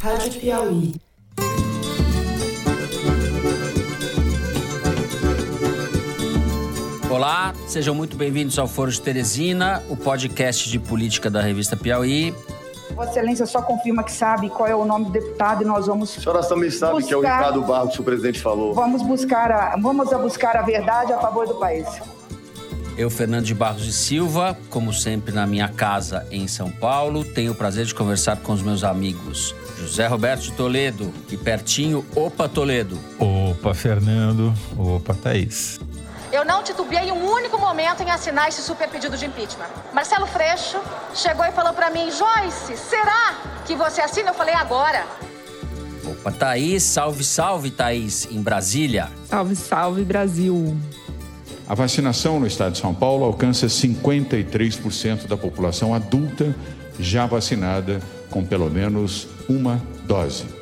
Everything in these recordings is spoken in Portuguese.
Rádio Piauí. Olá, sejam muito bem-vindos ao Foro de Teresina, o podcast de política da revista Piauí. Vossa Excelência só confirma que sabe qual é o nome do deputado e nós vamos. A senhora também sabe buscar, que é o Ricardo Barros que o presidente falou. Vamos buscar a, vamos a buscar a verdade a favor do país. Eu, Fernando de Barros e Silva, como sempre na minha casa em São Paulo, tenho o prazer de conversar com os meus amigos José Roberto de Toledo e pertinho, opa Toledo. Opa Fernando, opa Thaís. Eu não titubeei um único momento em assinar esse super pedido de impeachment. Marcelo Freixo chegou e falou para mim: Joyce, será que você assina? Eu falei: agora. Opa, Thaís, salve, salve, Thaís, em Brasília. Salve, salve, Brasil. A vacinação no estado de São Paulo alcança 53% da população adulta já vacinada com pelo menos uma dose.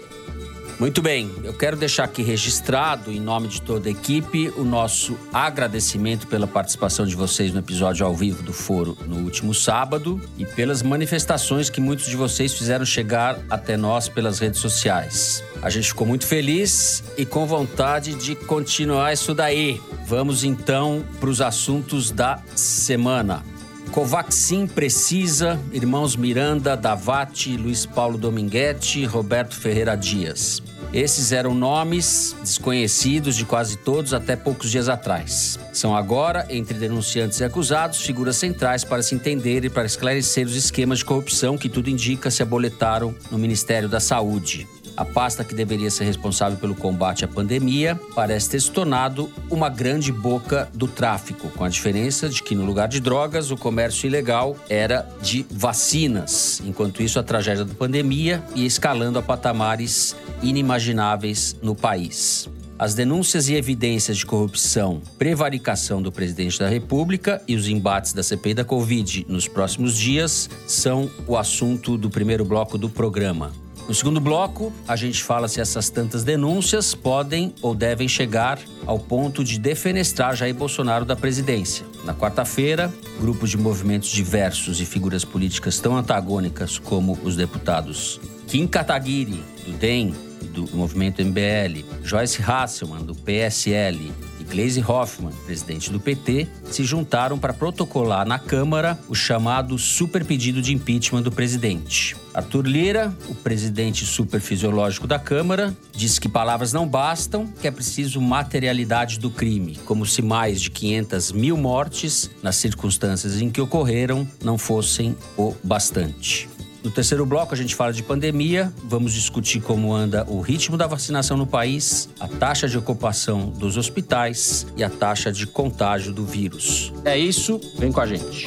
Muito bem, eu quero deixar aqui registrado, em nome de toda a equipe, o nosso agradecimento pela participação de vocês no episódio ao vivo do Foro no último sábado e pelas manifestações que muitos de vocês fizeram chegar até nós pelas redes sociais. A gente ficou muito feliz e com vontade de continuar isso daí. Vamos então para os assuntos da semana. Covaxin precisa, irmãos Miranda, Davati, Luiz Paulo Dominguete, Roberto Ferreira Dias. Esses eram nomes desconhecidos de quase todos até poucos dias atrás. São agora, entre denunciantes e acusados, figuras centrais para se entender e para esclarecer os esquemas de corrupção que tudo indica se aboletaram no Ministério da Saúde. A pasta que deveria ser responsável pelo combate à pandemia parece ter se tornado uma grande boca do tráfico, com a diferença de que no lugar de drogas, o comércio ilegal era de vacinas. Enquanto isso, a tragédia da pandemia ia escalando a patamares inimagináveis no país. As denúncias e evidências de corrupção, prevaricação do presidente da República e os embates da CPI da Covid nos próximos dias são o assunto do primeiro bloco do programa. No segundo bloco, a gente fala se essas tantas denúncias podem ou devem chegar ao ponto de defenestrar Jair Bolsonaro da presidência. Na quarta-feira, grupos de movimentos diversos e figuras políticas tão antagônicas como os deputados Kim Kataguiri, do DEM, do movimento MBL, Joyce Hasselman, do PSL, Gleisi Hoffmann, presidente do PT, se juntaram para protocolar na Câmara o chamado super pedido de impeachment do presidente. Arthur Lira, o presidente superfisiológico da Câmara, disse que palavras não bastam, que é preciso materialidade do crime, como se mais de 500 mil mortes, nas circunstâncias em que ocorreram, não fossem o bastante. No terceiro bloco, a gente fala de pandemia. Vamos discutir como anda o ritmo da vacinação no país, a taxa de ocupação dos hospitais e a taxa de contágio do vírus. É isso, vem com a gente.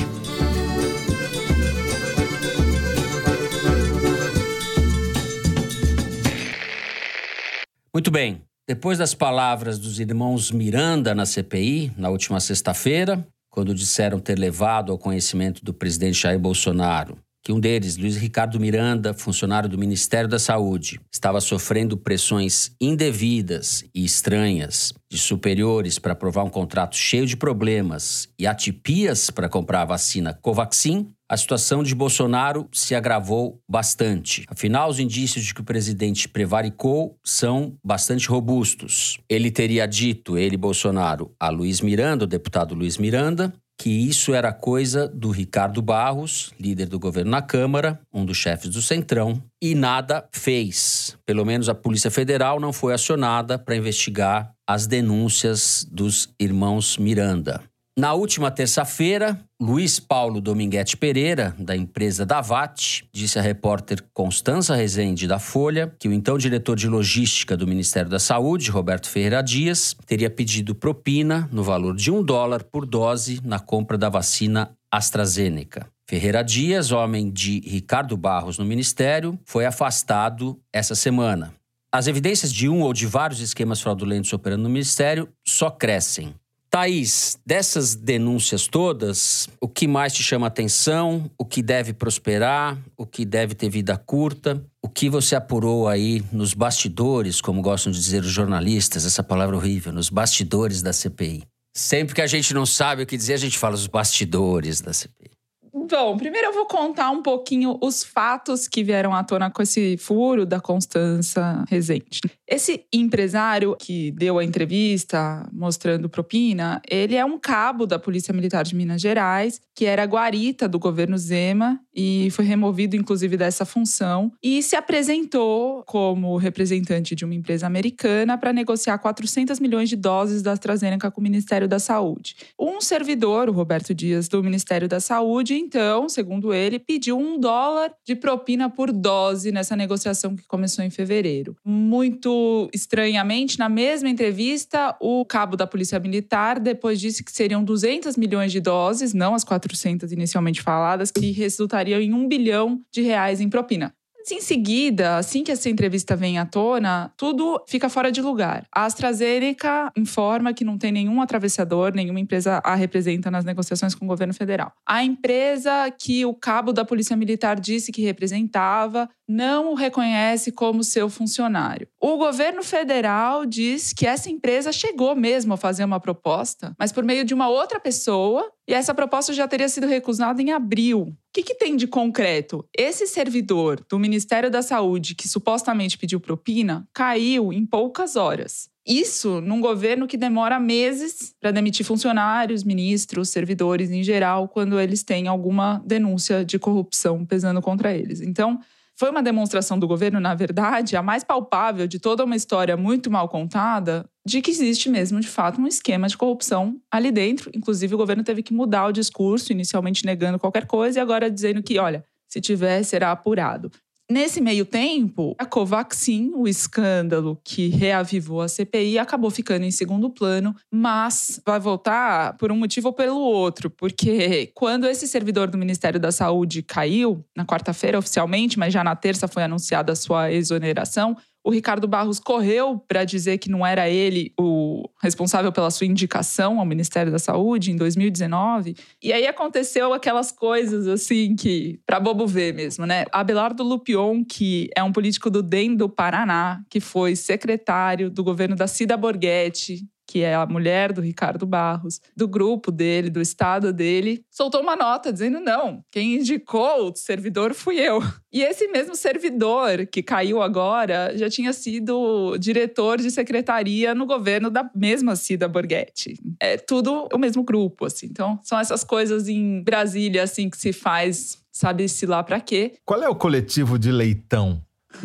Muito bem. Depois das palavras dos irmãos Miranda na CPI, na última sexta-feira, quando disseram ter levado ao conhecimento do presidente Jair Bolsonaro que um deles, Luiz Ricardo Miranda, funcionário do Ministério da Saúde, estava sofrendo pressões indevidas e estranhas de superiores para aprovar um contrato cheio de problemas e atipias para comprar a vacina Covaxin, a situação de Bolsonaro se agravou bastante. Afinal, os indícios de que o presidente prevaricou são bastante robustos. Ele teria dito, ele, Bolsonaro, a Luiz Miranda, o deputado Luiz Miranda, que isso era coisa do Ricardo Barros, líder do governo na Câmara, um dos chefes do Centrão, e nada fez. Pelo menos a Polícia Federal não foi acionada para investigar as denúncias dos irmãos Miranda. Na última terça-feira, Luiz Paulo Dominguete Pereira, da empresa Davat, disse à repórter Constança Rezende da Folha que o então diretor de logística do Ministério da Saúde, Roberto Ferreira Dias, teria pedido propina no valor de um dólar por dose na compra da vacina AstraZeneca. Ferreira Dias, homem de Ricardo Barros no Ministério, foi afastado essa semana. As evidências de um ou de vários esquemas fraudulentos operando no Ministério só crescem. Thaís, dessas denúncias todas, o que mais te chama atenção? O que deve prosperar? O que deve ter vida curta? O que você apurou aí nos bastidores, como gostam de dizer os jornalistas, essa palavra horrível, nos bastidores da CPI? Sempre que a gente não sabe o que dizer, a gente fala os bastidores da CPI. Bom, primeiro eu vou contar um pouquinho os fatos que vieram à tona com esse furo da Constança Rezende. Esse empresário que deu a entrevista mostrando propina, ele é um cabo da Polícia Militar de Minas Gerais, que era guarita do governo Zema e foi removido inclusive dessa função e se apresentou como representante de uma empresa americana para negociar 400 milhões de doses da AstraZeneca com o Ministério da Saúde. Um servidor, o Roberto Dias, do Ministério da Saúde, então, segundo ele, pediu um dólar de propina por dose nessa negociação que começou em fevereiro. Muito estranhamente, na mesma entrevista, o cabo da Polícia Militar depois disse que seriam 200 milhões de doses, não as 400 inicialmente faladas, que resultariam em um bilhão de reais em propina. Em seguida, assim que essa entrevista vem à tona, tudo fica fora de lugar. A AstraZeneca informa que não tem nenhum atravessador, nenhuma empresa a representa nas negociações com o governo federal. A empresa que o cabo da Polícia Militar disse que representava não o reconhece como seu funcionário. O governo federal diz que essa empresa chegou mesmo a fazer uma proposta, mas por meio de uma outra pessoa, e essa proposta já teria sido recusada em abril. O que, que, tem de concreto? Esse servidor do Ministério da Saúde, que supostamente pediu propina, caiu em poucas horas. Isso num governo que demora meses para demitir funcionários, ministros, servidores em geral, quando eles têm alguma denúncia de corrupção pesando contra eles. Então, foi uma demonstração do governo, na verdade, a mais palpável de toda uma história muito mal contada, de que existe mesmo, de fato, um esquema de corrupção ali dentro. Inclusive, o governo teve que mudar o discurso, inicialmente negando qualquer coisa e agora dizendo que, olha, se tiver, será apurado. Nesse meio tempo, a Covaxin, o escândalo que reavivou a CPI, acabou ficando em segundo plano, mas vai voltar por um motivo ou pelo outro, porque quando esse servidor do Ministério da Saúde caiu, na quarta-feira oficialmente, mas já na terça foi anunciada a sua exoneração, o Ricardo Barros correu para dizer que não era ele o responsável pela sua indicação ao Ministério da Saúde em 2019. E aí aconteceu aquelas coisas assim que para bobo ver mesmo, né? Abelardo Lupion, que é um político do DEM do Paraná, que foi secretário do governo da Cida Borghetti, que é a mulher do Ricardo Barros, do grupo dele, do estado dele, soltou uma nota dizendo: não, quem indicou o servidor fui eu. E esse mesmo servidor que caiu agora já tinha sido diretor de secretaria no governo da mesma Cida Borghetti. É tudo o mesmo grupo, assim. Então, são essas coisas em Brasília, assim, que se faz, sabe-se lá para quê. Qual é o coletivo de leitão?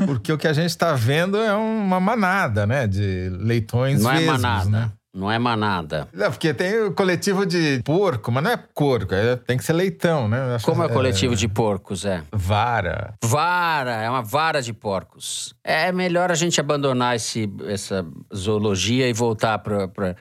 Porque o que a gente está vendo é uma manada, né? De leitões Não vesgos, é manada. né? Não é manada. Não, porque tem o coletivo de porco, mas não é porco, é, tem que ser leitão, né? Como é o coletivo de porcos, é? Vara. Vara, é uma vara de porcos. É melhor a gente abandonar esse, essa zoologia e voltar para.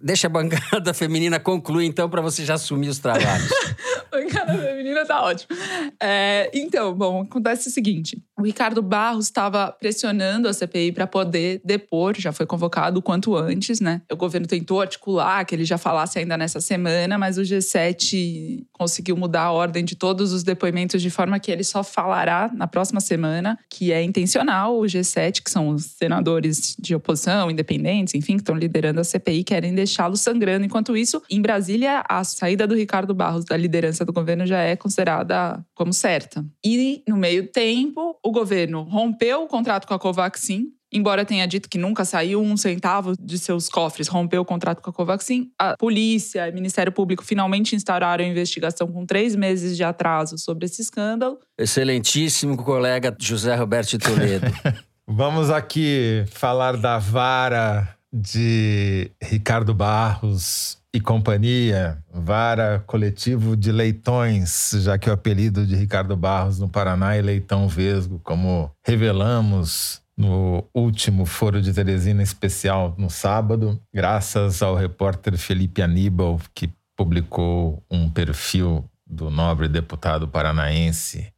Deixa a bancada feminina concluir, então, para você já assumir os trabalhos. bancada feminina tá ótimo. É, então, bom, acontece o seguinte: o Ricardo Barros estava pressionando a CPI para poder depor, já foi convocado o quanto antes, né? O governo tentou articular que ele já falasse ainda nessa semana, mas o G7 conseguiu mudar a ordem de todos os depoimentos de forma que ele só falará na próxima semana, que é intencional. O G7, que são os senadores de oposição, independentes, enfim, que estão liderando a CPI, querem deixá-lo sangrando. Enquanto isso, em Brasília, a saída do Ricardo Barros da liderança do governo já é considerada como certa. E, no meio tempo, o governo rompeu o contrato com a Covaxin, Embora tenha dito que nunca saiu um centavo de seus cofres, rompeu o contrato com a Covaxin, a polícia e o Ministério Público finalmente instauraram a investigação com três meses de atraso sobre esse escândalo. Excelentíssimo colega José Roberto Toledo. Vamos aqui falar da vara de Ricardo Barros e companhia, vara coletivo de leitões, já que o apelido de Ricardo Barros no Paraná é Leitão Vesgo, como revelamos no último Foro de Teresina especial no sábado, graças ao repórter Felipe Aníbal, que publicou um perfil do nobre deputado paranaense.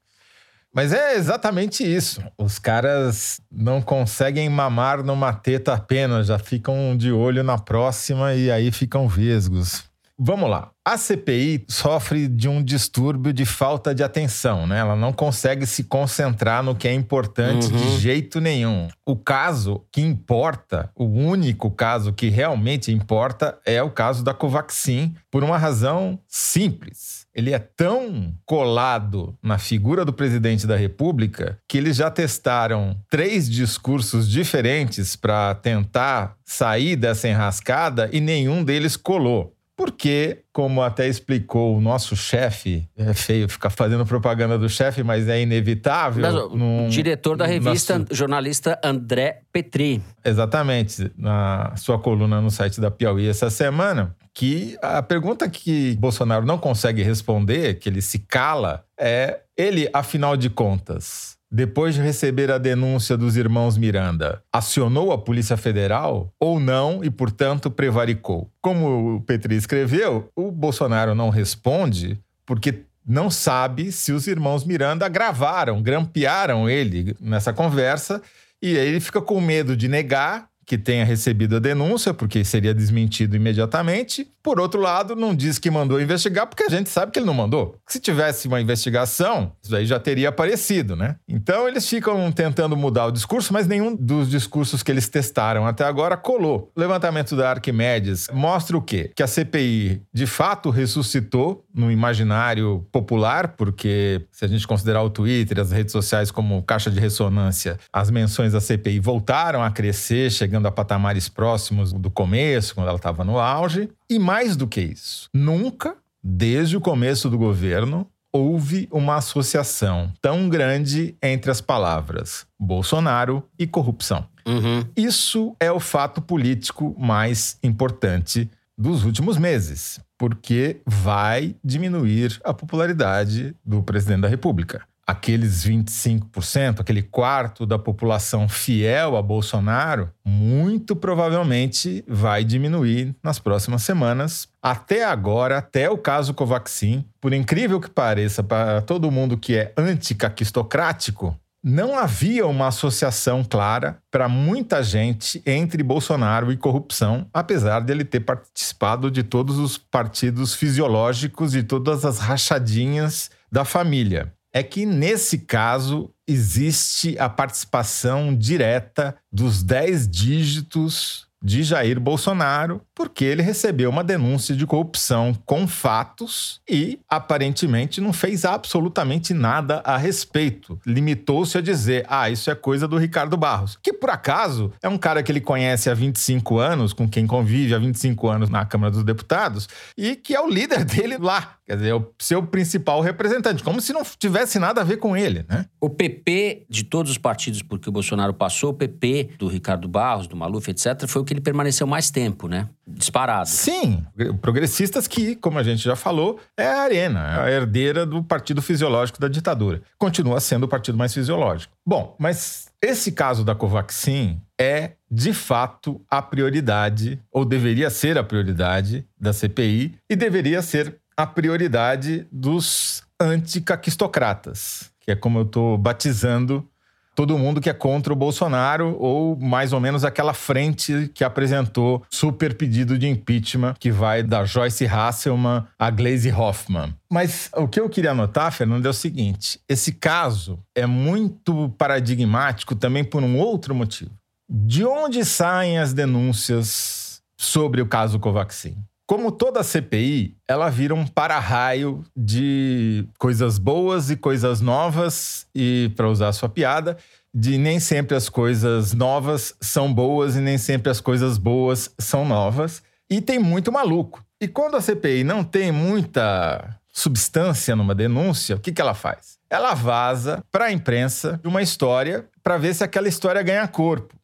Mas é exatamente isso. Os caras não conseguem mamar numa teta apenas, já ficam de olho na próxima e aí ficam vesgos. Vamos lá. A CPI sofre de um distúrbio de falta de atenção, né? Ela não consegue se concentrar no que é importante uhum. de jeito nenhum. O caso que importa, o único caso que realmente importa é o caso da Covaxin, por uma razão simples. Ele é tão colado na figura do presidente da República que eles já testaram três discursos diferentes para tentar sair dessa enrascada e nenhum deles colou. Porque, como até explicou o nosso chefe, é feio ficar fazendo propaganda do chefe, mas é inevitável. Mas, num, diretor da revista, jornalista André Petri. Exatamente, na sua coluna no site da Piauí essa semana, que a pergunta que Bolsonaro não consegue responder, que ele se cala, é ele, afinal de contas, depois de receber a denúncia dos irmãos Miranda, acionou a Polícia Federal ou não e, portanto, prevaricou? Como o Petri escreveu, o Bolsonaro não responde porque não sabe se os irmãos Miranda gravaram, grampearam ele nessa conversa e aí ele fica com medo de negar que tenha recebido a denúncia, porque seria desmentido imediatamente. Por outro lado, não diz que mandou investigar, porque a gente sabe que ele não mandou. Se tivesse uma investigação, isso aí já teria aparecido, né? Então eles ficam tentando mudar o discurso, mas nenhum dos discursos que eles testaram até agora colou. O levantamento da Arquimedes mostra o quê? Que a CPI de fato ressuscitou no imaginário popular, porque se a gente considerar o Twitter, as redes sociais como caixa de ressonância, as menções da CPI voltaram a crescer, chegando chegando a patamares próximos do começo, quando ela estava no auge. E mais do que isso, nunca, desde o começo do governo, houve uma associação tão grande entre as palavras Bolsonaro e corrupção. Uhum. Isso é o fato político mais importante dos últimos meses, porque vai diminuir a popularidade do presidente da República aqueles 25%, aquele quarto da população fiel a Bolsonaro, muito provavelmente vai diminuir nas próximas semanas. Até agora, até o caso Covaxin, por incrível que pareça, para todo mundo que é anticaquistocrático, não havia uma associação clara para muita gente entre Bolsonaro e corrupção, apesar de ele ter participado de todos os partidos fisiológicos e todas as rachadinhas da família é que, nesse caso, existe a participação direta dos 10 dígitos de Jair Bolsonaro, porque ele recebeu uma denúncia de corrupção com fatos e aparentemente não fez absolutamente nada a respeito. Limitou-se a dizer: "Ah, isso é coisa do Ricardo Barros", que por acaso é um cara que ele conhece há 25 anos, com quem convive há 25 anos na Câmara dos Deputados e que é o líder dele lá. Quer dizer, é o seu principal representante, como se não tivesse nada a ver com ele, né? O PP, de todos os partidos porque o Bolsonaro passou, o PP do Ricardo Barros, do Maluf, etc., foi o que ele permaneceu mais tempo, né? Disparado. Sim, progressistas que, como a gente já falou, é a Arena, é a herdeira do partido fisiológico da ditadura. Continua sendo o partido mais fisiológico. Bom, mas esse caso da Covaxin é, de fato, a prioridade, ou deveria ser a prioridade da CPI, e deveria ser a prioridade dos anticaquistocratas, que é como eu estou batizando todo mundo que é contra o Bolsonaro, ou mais ou menos aquela frente que apresentou super pedido de impeachment, que vai da Joyce Hasselman a Glaze Hoffman. Mas o que eu queria anotar, Fernando, é o seguinte: esse caso é muito paradigmático também por um outro motivo. De onde saem as denúncias sobre o caso Covaxin? Como toda CPI, ela vira um para-raio de coisas boas e coisas novas, e, para usar a sua piada, de nem sempre as coisas novas são boas e nem sempre as coisas boas são novas. E tem muito maluco. E quando a CPI não tem muita substância numa denúncia, o que, que ela faz? Ela vaza para a imprensa uma história para ver se aquela história ganha corpo.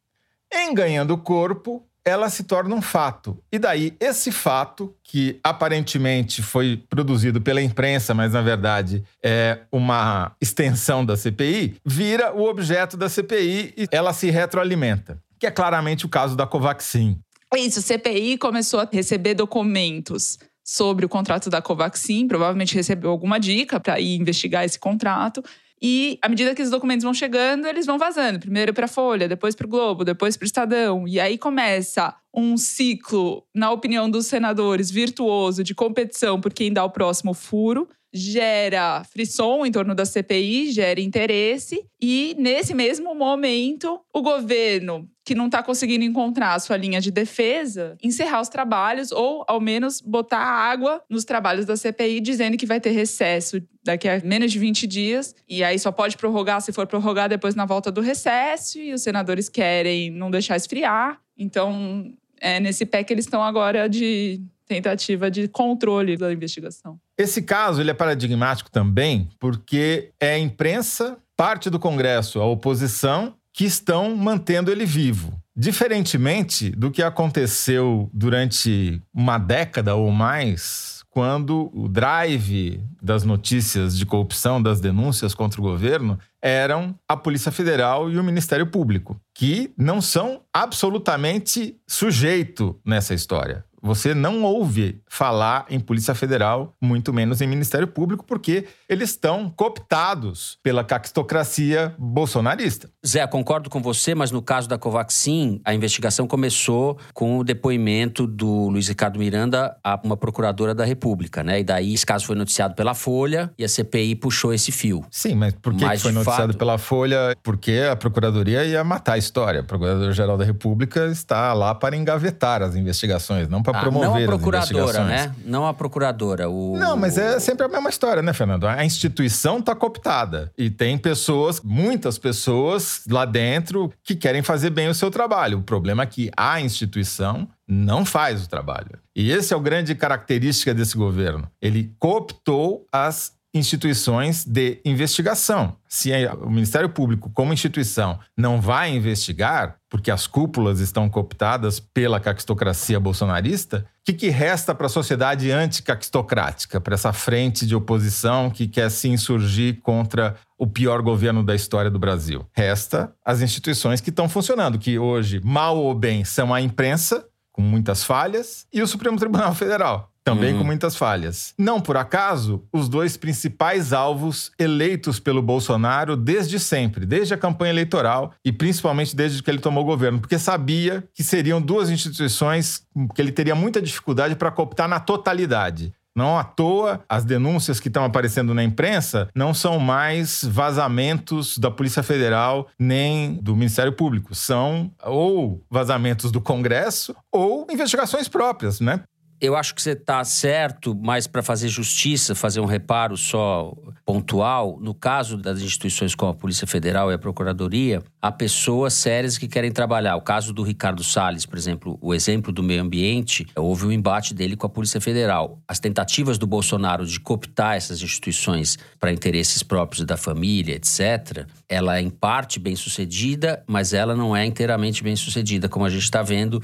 Em ganhando corpo, ela se torna um fato. E daí, esse fato, que aparentemente foi produzido pela imprensa, mas na verdade é uma extensão da CPI, vira o objeto da CPI e ela se retroalimenta. Que é claramente o caso da Covaxin. Isso, a CPI começou a receber documentos sobre o contrato da Covaxin, provavelmente recebeu alguma dica para ir investigar esse contrato. E à medida que os documentos vão chegando, eles vão vazando. Primeiro para a Folha, depois para o Globo, depois para o Estadão. E aí começa um ciclo, na opinião dos senadores, virtuoso de competição por quem dá o próximo furo gera frisson em torno da CPI, gera interesse, e nesse mesmo momento, o governo, que não está conseguindo encontrar a sua linha de defesa, encerrar os trabalhos ou, ao menos, botar água nos trabalhos da CPI, dizendo que vai ter recesso daqui a menos de 20 dias, e aí só pode prorrogar se for prorrogar depois na volta do recesso, e os senadores querem não deixar esfriar. Então, é nesse pé que eles estão agora de tentativa de controle da investigação. Esse caso ele é paradigmático também porque é a imprensa, parte do Congresso, a oposição, que estão mantendo ele vivo. Diferentemente do que aconteceu durante uma década ou mais, quando o drive das notícias de corrupção, das denúncias contra o governo, eram a Polícia Federal e o Ministério Público, que não são absolutamente sujeito nessa história. Você não ouve falar em Polícia Federal, muito menos em Ministério Público, porque eles estão cooptados pela caquistocracia bolsonarista. Zé, concordo com você, mas no caso da Covaxin, a investigação começou com o depoimento do Luiz Ricardo Miranda a uma procuradora da República, né? E daí esse caso foi noticiado pela Folha e a CPI puxou esse fio. Sim, mas por que, mas, que foi noticiado fato... pela Folha? Porque a Procuradoria ia matar a história. A Procuradora-Geral da República está lá para engavetar as investigações, não para para ah, promover não a procuradora, né? Não a procuradora. O... Não, mas é sempre a mesma história, né, Fernando? A instituição está cooptada e tem pessoas, muitas pessoas lá dentro que querem fazer bem o seu trabalho. O problema é que a instituição não faz o trabalho. E esse é o grande característica desse governo. Ele cooptou as instituições de investigação. Se o Ministério Público, como instituição, não vai investigar, porque as cúpulas estão cooptadas pela caquistocracia bolsonarista, o que, que resta para a sociedade anticaquistocrática, para essa frente de oposição que quer se insurgir contra o pior governo da história do Brasil? Resta as instituições que estão funcionando, que hoje, mal ou bem, são a imprensa, com muitas falhas, e o Supremo Tribunal Federal, também uhum. com muitas falhas. Não por acaso, os dois principais alvos eleitos pelo Bolsonaro desde sempre, desde a campanha eleitoral e principalmente desde que ele tomou o governo, porque sabia que seriam duas instituições que ele teria muita dificuldade para cooptar na totalidade. Não à toa, as denúncias que estão aparecendo na imprensa não são mais vazamentos da Polícia Federal nem do Ministério Público. São ou vazamentos do Congresso ou investigações próprias, né? Eu acho que você está certo, mas para fazer justiça, fazer um reparo só pontual, no caso das instituições como a Polícia Federal e a Procuradoria, há pessoas sérias que querem trabalhar. O caso do Ricardo Salles, por exemplo, o exemplo do meio ambiente, houve um embate dele com a Polícia Federal. As tentativas do Bolsonaro de cooptar essas instituições para interesses próprios da família, etc., ela é em parte bem sucedida, mas ela não é inteiramente bem sucedida, como a gente está vendo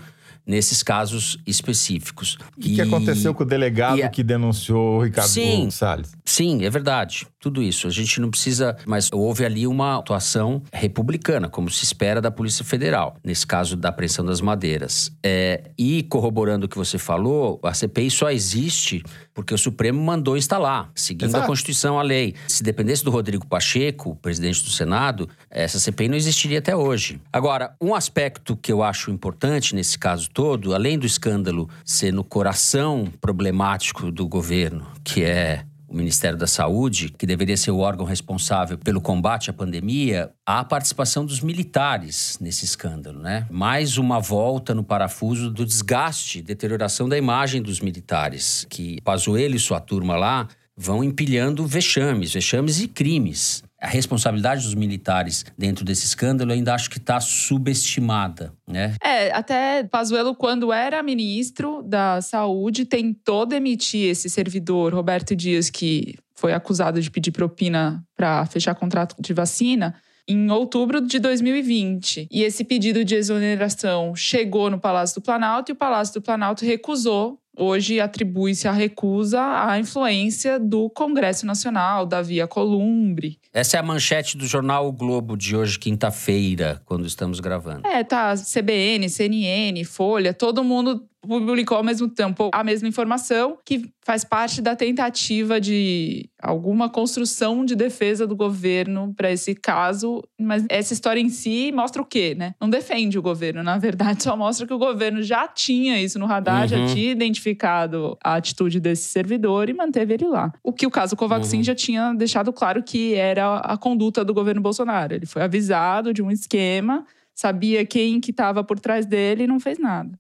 nesses casos específicos. O que, e... que aconteceu com o delegado a... que denunciou o Ricardo sim, Salles? Sim, é verdade. Tudo isso. A gente não precisa. Mas houve ali uma atuação republicana, como se espera da Polícia Federal, nesse caso da apreensão das madeiras. É, e corroborando o que você falou, a CPI só existe porque o Supremo mandou instalar, seguindo Exato. a Constituição, a lei. Se dependesse do Rodrigo Pacheco, presidente do Senado, essa CPI não existiria até hoje. Agora, um aspecto que eu acho importante nesse caso todo, além do escândalo ser no coração problemático do governo, que é o Ministério da Saúde, que deveria ser o órgão responsável pelo combate à pandemia, há a participação dos militares nesse escândalo, né? Mais uma volta no parafuso do desgaste, deterioração da imagem dos militares, que Pazuello e sua turma lá vão empilhando vexames, vexames e crimes a responsabilidade dos militares dentro desse escândalo ainda acho que está subestimada, né? É, até Pazuello, quando era ministro da Saúde, tentou demitir esse servidor, Roberto Dias, que foi acusado de pedir propina para fechar contrato de vacina em outubro de 2020. E esse pedido de exoneração chegou no Palácio do Planalto e o Palácio do Planalto recusou hoje atribui-se a recusa à influência do Congresso Nacional, da Via Columbre. Essa é a manchete do jornal o Globo de hoje, quinta-feira, quando estamos gravando. É, tá. CBN, CNN, Folha, todo mundo publicou ao mesmo tempo a mesma informação, que faz parte da tentativa de alguma construção de defesa do governo para esse caso. Mas essa história em si mostra o quê, né? Não defende o governo, na verdade, só mostra que o governo já tinha isso no radar, uhum. já tinha identificado a atitude desse servidor e manteve ele lá. O que o caso Covaxin uhum. já tinha deixado claro que era a conduta do governo Bolsonaro. Ele foi avisado de um esquema, sabia quem que estava por trás dele e não fez nada.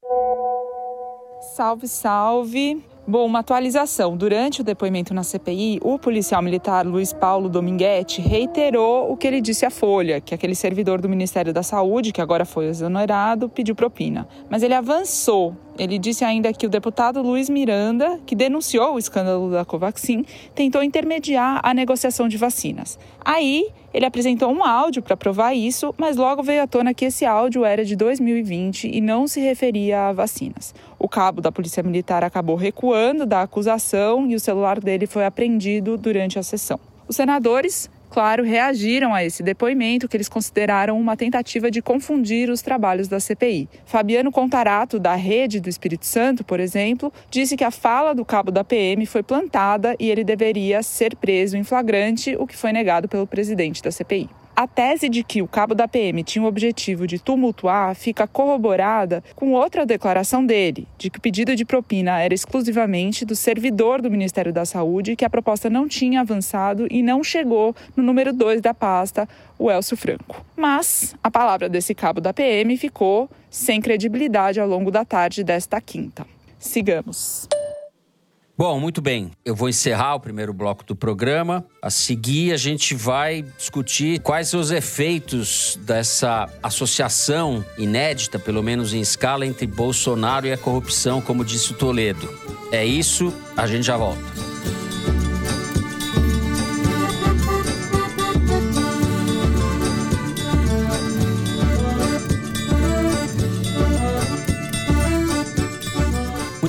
Salve, salve. Bom, uma atualização. Durante o depoimento na CPI, o policial militar Luiz Paulo Dominguete reiterou o que ele disse à Folha, que aquele servidor do Ministério da Saúde, que agora foi exonerado, pediu propina. Mas ele avançou. Ele disse ainda que o deputado Luiz Miranda, que denunciou o escândalo da Covaxin, tentou intermediar a negociação de vacinas. Aí, ele apresentou um áudio para provar isso, mas logo veio à tona que esse áudio era de 2020 e não se referia a vacinas. O cabo da Polícia Militar acabou recuando da acusação e o celular dele foi apreendido durante a sessão. Os senadores claro, reagiram a esse depoimento que eles consideraram uma tentativa de confundir os trabalhos da CPI. Fabiano Contarato, da Rede do Espírito Santo, por exemplo, disse que a fala do cabo da PM foi plantada e ele deveria ser preso em flagrante, o que foi negado pelo presidente da CPI. A tese de que o cabo da PM tinha o objetivo de tumultuar fica corroborada com outra declaração dele, de que o pedido de propina era exclusivamente do servidor do Ministério da Saúde, que a proposta não tinha avançado e não chegou no número 2 da pasta, o Elcio Franco. Mas a palavra desse cabo da PM ficou sem credibilidade ao longo da tarde desta quinta. Sigamos. Bom, muito bem. Eu vou encerrar o primeiro bloco do programa. A seguir, a gente vai discutir quais os efeitos dessa associação inédita, pelo menos em escala, entre Bolsonaro e a corrupção, como disse o Toledo. É isso, a gente já volta.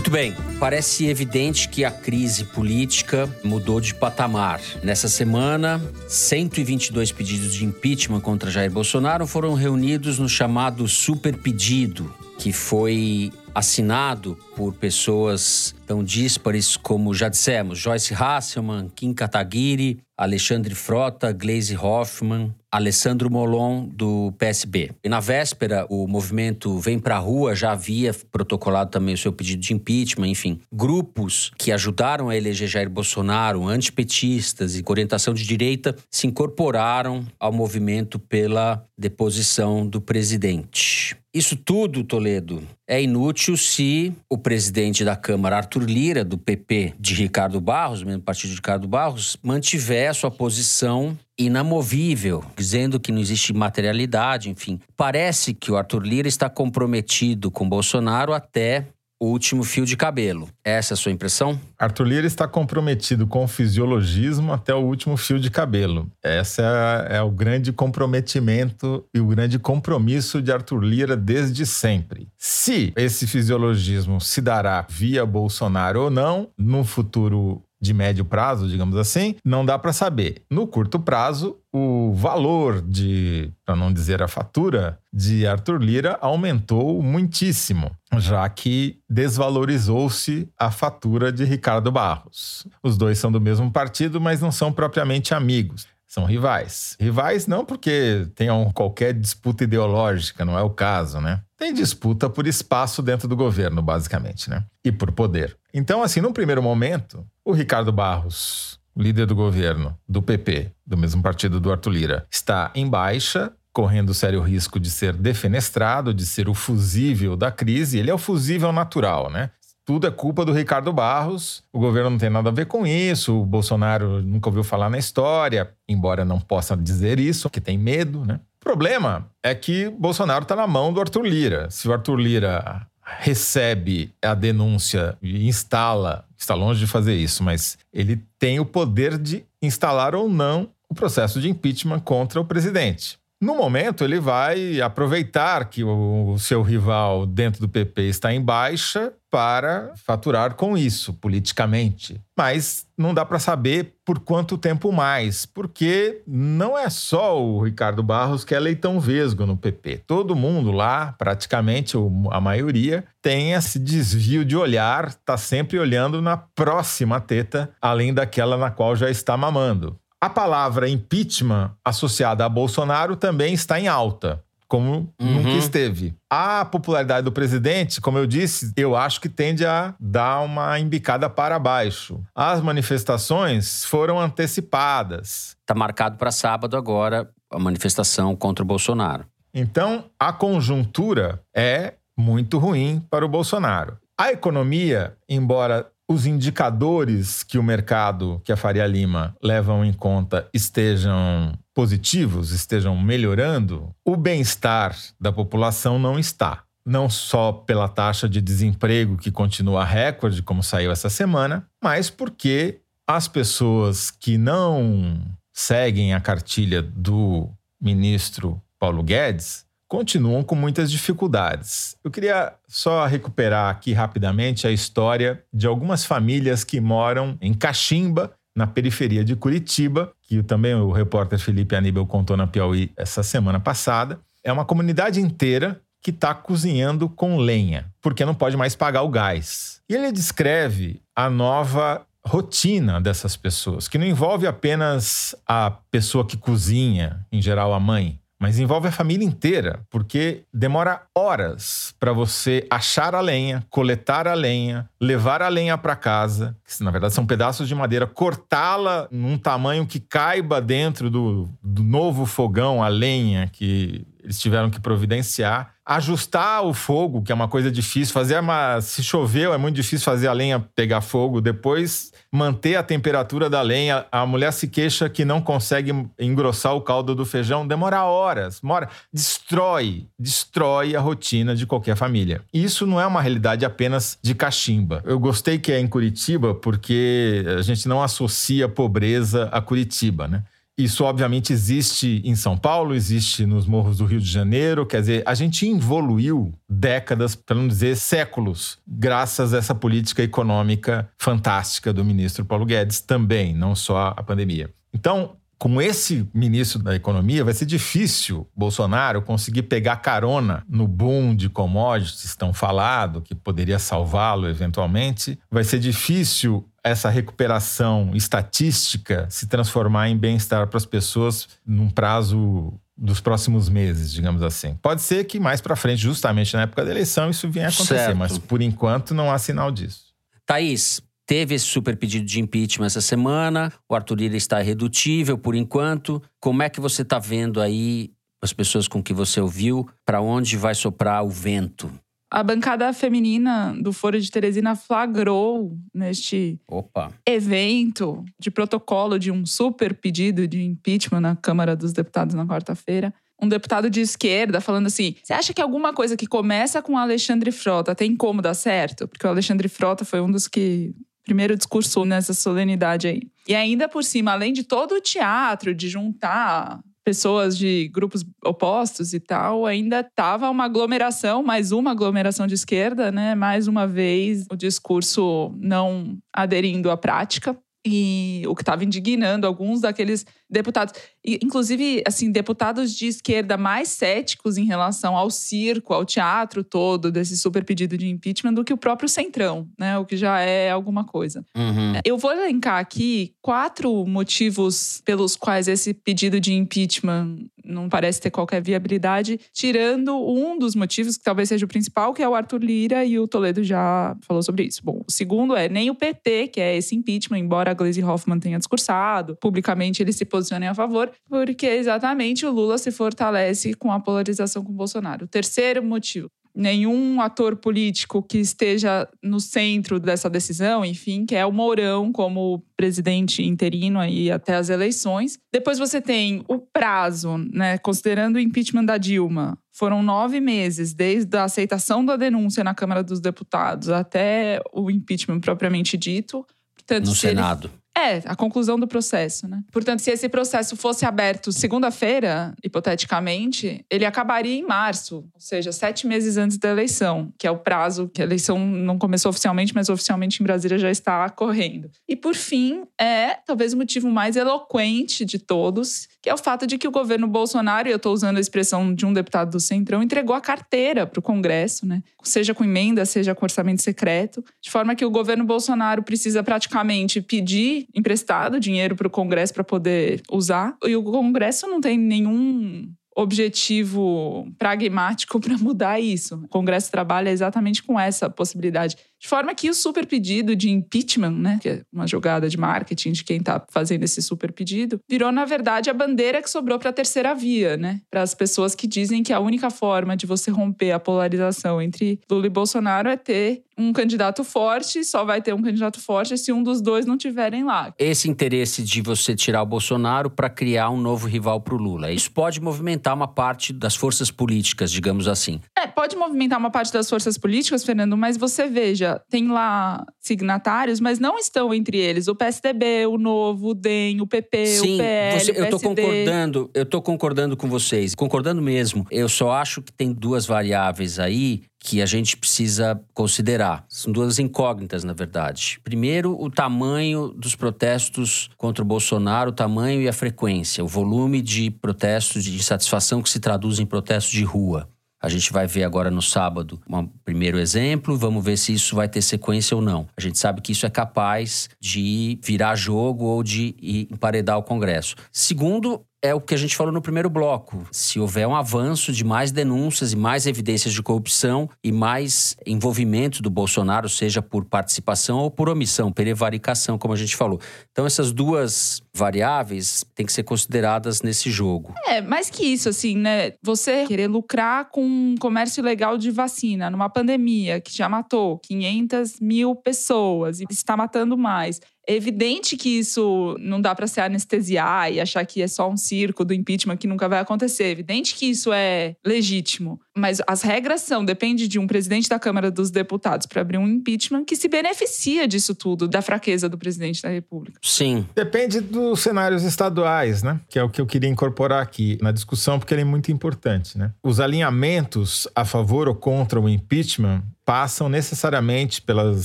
Muito bem, parece evidente que a crise política mudou de patamar. Nessa semana, 122 pedidos de impeachment contra Jair Bolsonaro foram reunidos no chamado super pedido, que foi assinado por pessoas tão díspares como já dissemos, Joyce Hasselman, Kim Kataguiri, Alexandre Frota, Glaze Hoffman, Alessandro Molon, do PSB. E na véspera, o movimento Vem Pra Rua já havia protocolado também o seu pedido de impeachment, enfim. Grupos que ajudaram a eleger Jair Bolsonaro, antipetistas e com orientação de direita, se incorporaram ao movimento pela deposição do presidente. Isso tudo, Toledo, é inútil se o presidente da Câmara, Arthur Lira, do PP de Ricardo Barros, mesmo partido de Ricardo Barros, mantiver a sua posição inamovível, dizendo que não existe materialidade, enfim. Parece que o Arthur Lira está comprometido com Bolsonaro até o último fio de cabelo. Essa é a sua impressão? Arthur Lira está comprometido com o fisiologismo até o último fio de cabelo. Esse é, é, o grande comprometimento e o grande compromisso de Arthur Lira desde sempre. Se esse fisiologismo se dará via Bolsonaro ou não, no futuro de médio prazo, digamos assim, não dá para saber. No curto prazo, o valor de, para não dizer a fatura, de Arthur Lira aumentou muitíssimo, já que desvalorizou-se a fatura de Ricardo Barros. Os dois são do mesmo partido, mas não são propriamente amigos. São rivais. Rivais não porque tenham qualquer disputa ideológica, não é o caso, né? Tem disputa por espaço dentro do governo, basicamente, né? E por poder. Então, assim, num primeiro momento, o Ricardo Barros, líder do governo, do PP, do mesmo partido do Arthur Lira, está em baixa, correndo sério risco de ser defenestrado, de ser o fusível da crise. Ele é o fusível natural, né? Tudo é culpa do Ricardo Barros. O governo não tem nada a ver com isso. O Bolsonaro nunca ouviu falar na história, embora não possa dizer isso, que tem medo, né? O problema é que Bolsonaro está na mão do Arthur Lira. Se o Arthur Lira recebe a denúncia e instala, está longe de fazer isso, mas ele tem o poder de instalar ou não o processo de impeachment contra o presidente. No momento, ele vai aproveitar que o seu rival dentro do PP está em baixa para faturar com isso, politicamente. Mas não dá para saber por quanto tempo mais, porque não é só o Ricardo Barros que é leitão vesgo no PP. Todo mundo lá, praticamente a maioria, tem esse desvio de olhar, está sempre olhando na próxima teta, além daquela na qual já está mamando. A palavra impeachment associada a Bolsonaro também está em alta, como uhum. nunca esteve. A popularidade do presidente, como eu disse, eu acho que tende a dar uma embicada para baixo. As manifestações foram antecipadas. Está marcado para sábado agora a manifestação contra o Bolsonaro. Então, a conjuntura é muito ruim para o Bolsonaro. A economia, embora os indicadores que o mercado, que a Faria Lima levam em conta estejam positivos, estejam melhorando, o bem-estar da população não está. Não só pela taxa de desemprego que continua recorde, como saiu essa semana, mas porque as pessoas que não seguem a cartilha do ministro Paulo Guedes continuam com muitas dificuldades. Eu queria só recuperar aqui rapidamente a história de algumas famílias que moram em Caximba, na periferia de Curitiba, que também o repórter Felipe Aníbal contou na Piauí essa semana passada. É uma comunidade inteira que está cozinhando com lenha, porque não pode mais pagar o gás. E ele descreve a nova rotina dessas pessoas, que não envolve apenas a pessoa que cozinha, em geral a mãe, mas envolve a família inteira, porque demora horas para você achar a lenha, coletar a lenha, levar a lenha para casa, que na verdade são pedaços de madeira, cortá-la num tamanho que caiba dentro do, do novo fogão, a lenha que eles tiveram que providenciar ajustar o fogo, que é uma coisa difícil, fazer. Se choveu, é muito difícil fazer a lenha pegar fogo. Depois, manter a temperatura da lenha. A mulher se queixa que não consegue engrossar o caldo do feijão, demora horas. Mora, destrói, destrói a rotina de qualquer família. Isso não é uma realidade apenas de cachimba. Eu gostei que é em Curitiba, porque a gente não associa pobreza a Curitiba, né? Isso, obviamente, existe em São Paulo, existe nos morros do Rio de Janeiro. Quer dizer, a gente evoluiu décadas, para não dizer séculos, graças a essa política econômica fantástica do ministro Paulo Guedes também, não só a pandemia. Então, com esse ministro da Economia, vai ser difícil Bolsonaro conseguir pegar carona no boom de commodities tão falado, que poderia salvá-lo eventualmente. Vai ser difícil essa recuperação estatística se transformar em bem-estar para as pessoas num prazo dos próximos meses, digamos assim. Pode ser que mais para frente, justamente na época da eleição, isso venha a acontecer, certo. mas por enquanto não há sinal disso. Thaís, teve esse super pedido de impeachment essa semana, o Arthur Lira está irredutível por enquanto. Como é que você está vendo aí as pessoas com que você ouviu, para onde vai soprar o vento? A bancada feminina do Foro de Teresina flagrou neste Opa. evento de protocolo de um super pedido de impeachment na Câmara dos Deputados na quarta-feira. Um deputado de esquerda falando assim: você acha que alguma coisa que começa com o Alexandre Frota tem como dar certo? Porque o Alexandre Frota foi um dos que primeiro discursou nessa solenidade aí. E ainda por cima, além de todo o teatro de juntar pessoas de grupos opostos e tal, ainda estava uma aglomeração, mais uma aglomeração de esquerda, né? Mais uma vez o discurso não aderindo à prática e o que estava indignando alguns daqueles deputados, inclusive assim deputados de esquerda mais céticos em relação ao circo, ao teatro todo desse super pedido de impeachment do que o próprio centrão, né? O que já é alguma coisa. Uhum. Eu vou elencar aqui quatro motivos pelos quais esse pedido de impeachment não parece ter qualquer viabilidade, tirando um dos motivos que talvez seja o principal, que é o Arthur Lira e o Toledo já falou sobre isso. Bom, o segundo é nem o PT, que é esse impeachment, embora a Gleisi Hoffmann tenha discursado, publicamente ele se posicionem a favor, porque exatamente o Lula se fortalece com a polarização com o Bolsonaro. O terceiro motivo, nenhum ator político que esteja no centro dessa decisão, enfim, que é o Mourão como presidente interino aí até as eleições. Depois você tem o prazo, né, considerando o impeachment da Dilma, foram nove meses desde a aceitação da denúncia na Câmara dos Deputados até o impeachment propriamente dito. Portanto, no Senado. Ele É, a conclusão do processo, né? Portanto, se esse processo fosse aberto segunda-feira, hipoteticamente, ele acabaria em março, ou seja, sete meses antes da eleição, que é o prazo que a eleição não começou oficialmente, mas oficialmente em Brasília já está correndo. E por fim, é talvez o motivo mais eloquente de todos, que é o fato de que o governo Bolsonaro, e eu estou usando a expressão de um deputado do Centrão, entregou a carteira para o Congresso, né? Seja com emenda, seja com orçamento secreto, de forma que o governo Bolsonaro precisa praticamente pedir emprestado dinheiro para o Congresso para poder usar, e o Congresso não tem nenhum objetivo pragmático para mudar isso. O Congresso trabalha exatamente com essa possibilidade. De forma que o super pedido de impeachment, né, que é uma jogada de marketing de quem está fazendo esse super pedido, virou, na verdade, a bandeira que sobrou para a terceira via, né? Para as pessoas que dizem que a única forma de você romper a polarização entre Lula e Bolsonaro é ter um candidato forte, só vai ter um candidato forte se um dos dois não tiverem lá. Esse interesse de você tirar o Bolsonaro para criar um novo rival para o Lula, isso pode movimentar uma parte das forças políticas, digamos assim. É, pode movimentar uma parte das forças políticas, Fernando, mas você veja, tem lá signatários, mas não estão entre eles o PSDB, o Novo, o DEM, o PP, Sim, o PL, você, eu tô PSD. concordando, eu tô concordando com vocês, concordando mesmo. Eu só acho que tem duas variáveis aí que a gente precisa considerar. São duas incógnitas, na verdade. Primeiro, o tamanho dos protestos contra o Bolsonaro, o tamanho e a frequência, o volume de protestos de insatisfação que se traduz em protestos de rua. A gente vai ver agora no sábado um primeiro exemplo, vamos ver se isso vai ter sequência ou não. A gente sabe que isso é capaz de virar jogo ou de emparedar o Congresso. Segundo, é o que a gente falou no primeiro bloco. Se houver um avanço de mais denúncias e mais evidências de corrupção e mais envolvimento do Bolsonaro, seja por participação ou por omissão, prevaricação, como a gente falou. Então, essas duas variáveis têm que ser consideradas nesse jogo. É, mais que isso, assim, né? Você querer lucrar com um comércio ilegal de vacina numa pandemia que já matou 500 mil pessoas e está matando mais. É evidente que isso não dá para se anestesiar e achar que é só um circo do impeachment que nunca vai acontecer. É evidente que isso é legítimo. Mas as regras são: depende de um presidente da Câmara dos Deputados para abrir um impeachment que se beneficia disso tudo, da fraqueza do presidente da República. Sim. Depende dos cenários estaduais, né? Que é o que eu queria incorporar aqui na discussão, porque ele é muito importante, né? Os alinhamentos a favor ou contra o impeachment passam necessariamente pelas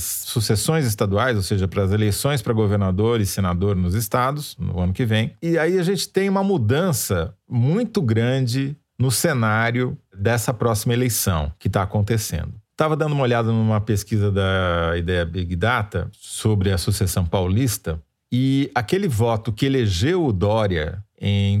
sucessões estaduais, ou seja, pelas eleições para governador e senador nos estados no ano que vem. E aí a gente tem uma mudança muito grande no cenário dessa próxima eleição que está acontecendo. Estava dando uma olhada numa pesquisa da Ideia Big Data sobre a sucessão paulista e aquele voto que elegeu o Dória em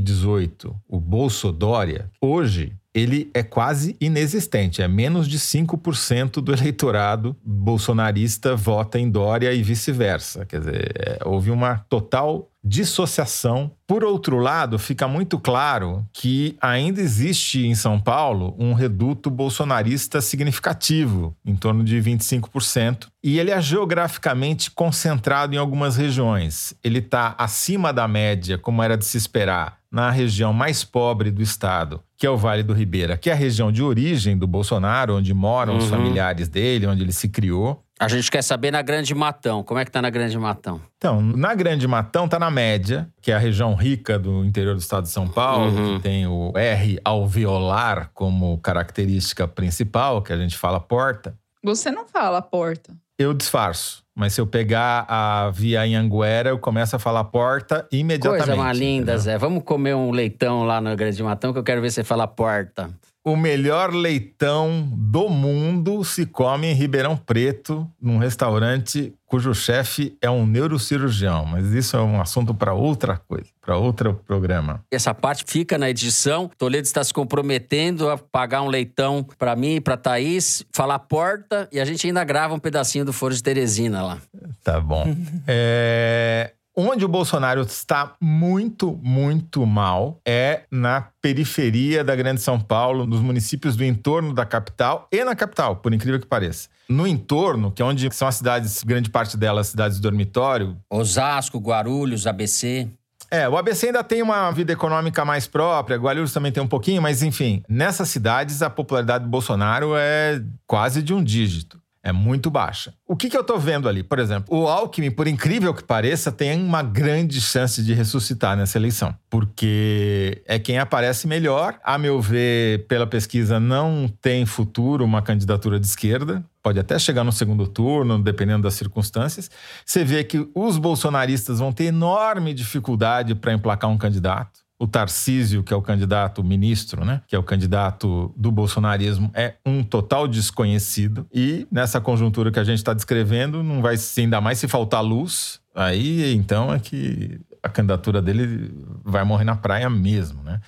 2018, o Bolso Dória, hoje ele é quase inexistente. É menos de 5% do eleitorado bolsonarista vota em Dória e vice-versa. Quer dizer, é, houve uma total dissociação. Por outro lado, fica muito claro que ainda existe em São Paulo um reduto bolsonarista significativo, em torno de 25%, e ele é geograficamente concentrado em algumas regiões. Ele está acima da média, como era de se esperar, na região mais pobre do estado, que é o Vale do Ribeira, que é a região de origem do Bolsonaro, onde moram os Uhum. familiares dele, onde ele se criou. A gente quer saber na Grande Matão. Como é que tá na Grande Matão? Então, na Grande Matão tá na média, que é a região rica do interior do estado de São Paulo, Uhum. que tem o R alveolar como característica principal, que a gente fala porta. Você não fala porta. Eu disfarço, mas se eu pegar a via Anhanguera, eu começo a falar porta imediatamente. Coisa mais linda, entendeu? Zé. Vamos comer um leitão lá na Grande Matão que eu quero ver você falar porta. O melhor leitão do mundo se come em Ribeirão Preto, num restaurante cujo chefe é um neurocirurgião. Mas isso é um assunto para outra coisa, para outro programa. Essa parte fica na edição. Toledo está se comprometendo a pagar um leitão para mim e para Thaís, falar porta e a gente ainda grava um pedacinho do Foro de Teresina lá. Tá bom. É, Onde o Bolsonaro está muito, muito mal é na periferia da Grande São Paulo, nos municípios do entorno da capital e na capital, por incrível que pareça. No entorno, que é onde são as cidades, grande parte delas, cidades de dormitório, Osasco, Guarulhos, ABC. é, o ABC ainda tem uma vida econômica mais própria, Guarulhos também tem um pouquinho, mas enfim, nessas cidades a popularidade do Bolsonaro é quase de um dígito. É muito baixa. O que, que eu tô vendo ali? Por exemplo, o Alckmin, por incrível que pareça, tem uma grande chance de ressuscitar nessa eleição. Porque é quem aparece melhor. A meu ver, pela pesquisa, não tem futuro uma candidatura de esquerda. Pode até chegar no segundo turno, dependendo das circunstâncias. Você vê que os bolsonaristas vão ter enorme dificuldade para emplacar um candidato o Tarcísio, que é o candidato ministro, né, que é o candidato do bolsonarismo, é um total desconhecido. E nessa conjuntura que a gente está descrevendo, não vai ainda mais se faltar luz. Aí então é que a candidatura dele vai morrer na praia mesmo, né?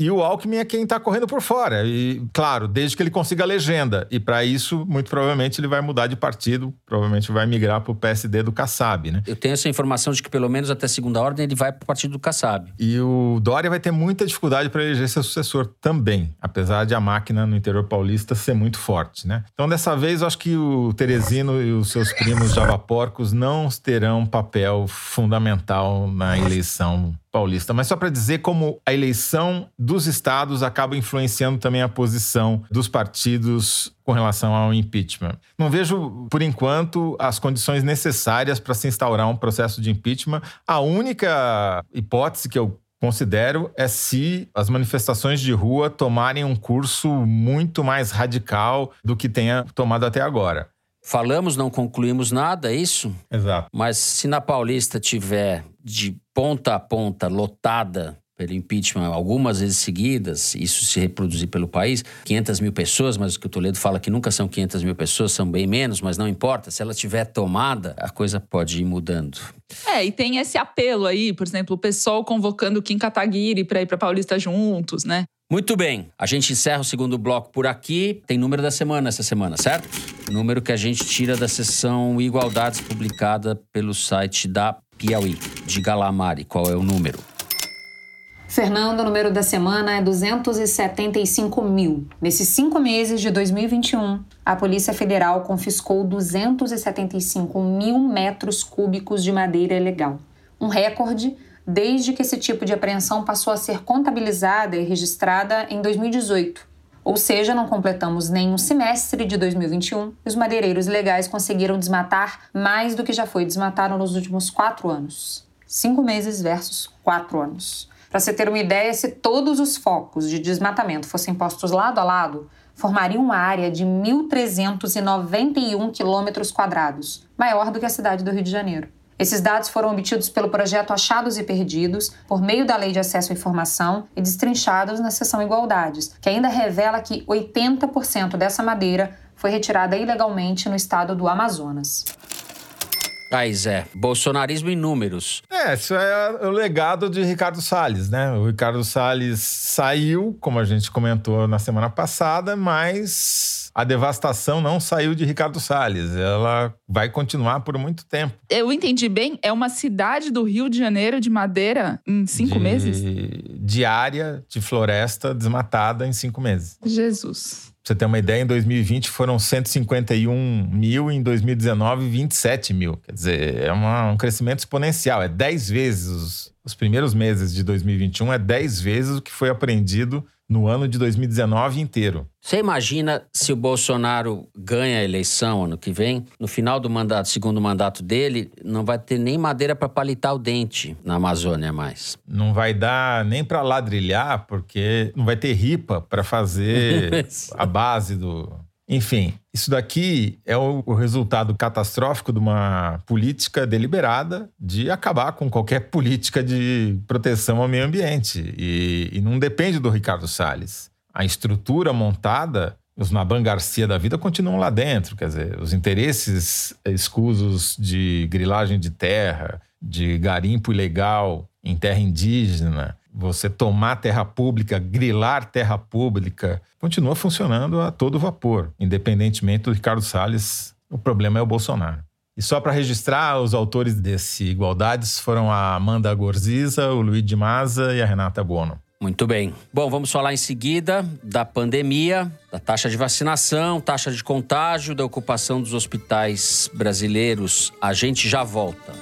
E o Alckmin é quem está correndo por fora. E, claro, desde que ele consiga a legenda. E para isso, muito provavelmente, ele vai mudar de partido, provavelmente vai migrar para o PSD do Kassab, né? Eu tenho essa informação de que, pelo menos até segunda ordem, ele vai para o partido do Kassab. E o Dória vai ter muita dificuldade para eleger seu sucessor também, apesar de a máquina no interior paulista ser muito forte, né? Então, dessa vez, eu acho que o Teresino e os seus primos javaporcos não terão papel fundamental na eleição paulista. Mas só para dizer como a eleição dos estados acaba influenciando também a posição dos partidos com relação ao impeachment. Não vejo, por enquanto, as condições necessárias para se instaurar um processo de impeachment. A única hipótese que eu considero é se as manifestações de rua tomarem um curso muito mais radical do que tenha tomado até agora. Falamos, não concluímos nada, é isso? Exato. Mas se na Paulista tiver de ponta a ponta lotada pelo impeachment algumas vezes seguidas, isso se reproduzir pelo país, 500 mil pessoas, mas o que o Toledo fala que nunca são 500 mil pessoas, são bem menos, mas não importa. Se ela tiver tomada, a coisa pode ir mudando. É, e tem esse apelo aí, por exemplo, o pessoal convocando o Kim Kataguiri para ir para Paulista juntos, né? Muito bem, a gente encerra o segundo bloco por aqui. Tem número da semana essa semana, certo? Número que a gente tira da sessão Igualdades publicada pelo site da Piauí. Diga lá, Mari, qual é o número? Fernando, o número da semana é 275 mil. Nesses cinco meses de 2021, a Polícia Federal confiscou 275 mil metros cúbicos de madeira ilegal. Um recorde desde que esse tipo de apreensão passou a ser contabilizada e registrada em 2018. Ou seja, não completamos nenhum semestre de 2021 e os madeireiros legais conseguiram desmatar mais do que já foi desmatado nos últimos quatro anos. Cinco meses versus quatro anos. Para você ter uma ideia, se todos os focos de desmatamento fossem postos lado a lado, formariam uma área de 1.391 quilômetros quadrados, maior do que a cidade do Rio de Janeiro. Esses dados foram obtidos pelo projeto Achados e Perdidos, por meio da Lei de Acesso à Informação e destrinchados na seção Igualdades, que ainda revela que 80% dessa madeira foi retirada ilegalmente no estado do Amazonas. Aí, Zé, bolsonarismo em números. É, isso é o legado de Ricardo Salles, né? O Ricardo Salles saiu, como a gente comentou na semana passada, mas a devastação não saiu de Ricardo Salles. Ela vai continuar por muito tempo. Eu entendi bem, é uma cidade do Rio de Janeiro de madeira em cinco de... meses? De área de floresta desmatada em cinco meses. Jesus. Pra você ter uma ideia, em 2020 foram 151 mil, em 2019, 27 mil. Quer dizer, é uma, um crescimento exponencial. É 10 vezes. Os, os primeiros meses de 2021 é 10 vezes o que foi apreendido no ano de 2019 inteiro. Você imagina se o Bolsonaro ganha a eleição ano que vem, no final do mandato, segundo mandato dele, não vai ter nem madeira para palitar o dente na Amazônia mais. Não vai dar nem para ladrilhar, porque não vai ter ripa para fazer a base do enfim, isso daqui é o, resultado catastrófico de uma política deliberada de acabar com qualquer política de proteção ao meio ambiente. E, e não depende do Ricardo Salles. A estrutura montada, os Naban Garcia da vida continuam lá dentro. Quer dizer, os interesses escusos de grilagem de terra, de garimpo ilegal em terra indígena, você tomar terra pública, grilar terra pública, continua funcionando a todo vapor, independentemente do Ricardo Salles. O problema é o Bolsonaro. E só para registrar, os autores desse Igualdades foram a Amanda Gorziza, o Luiz de Maza e a Renata Bono. Muito bem. Bom, vamos falar em seguida da pandemia, da taxa de vacinação, taxa de contágio, da ocupação dos hospitais brasileiros. A gente já volta.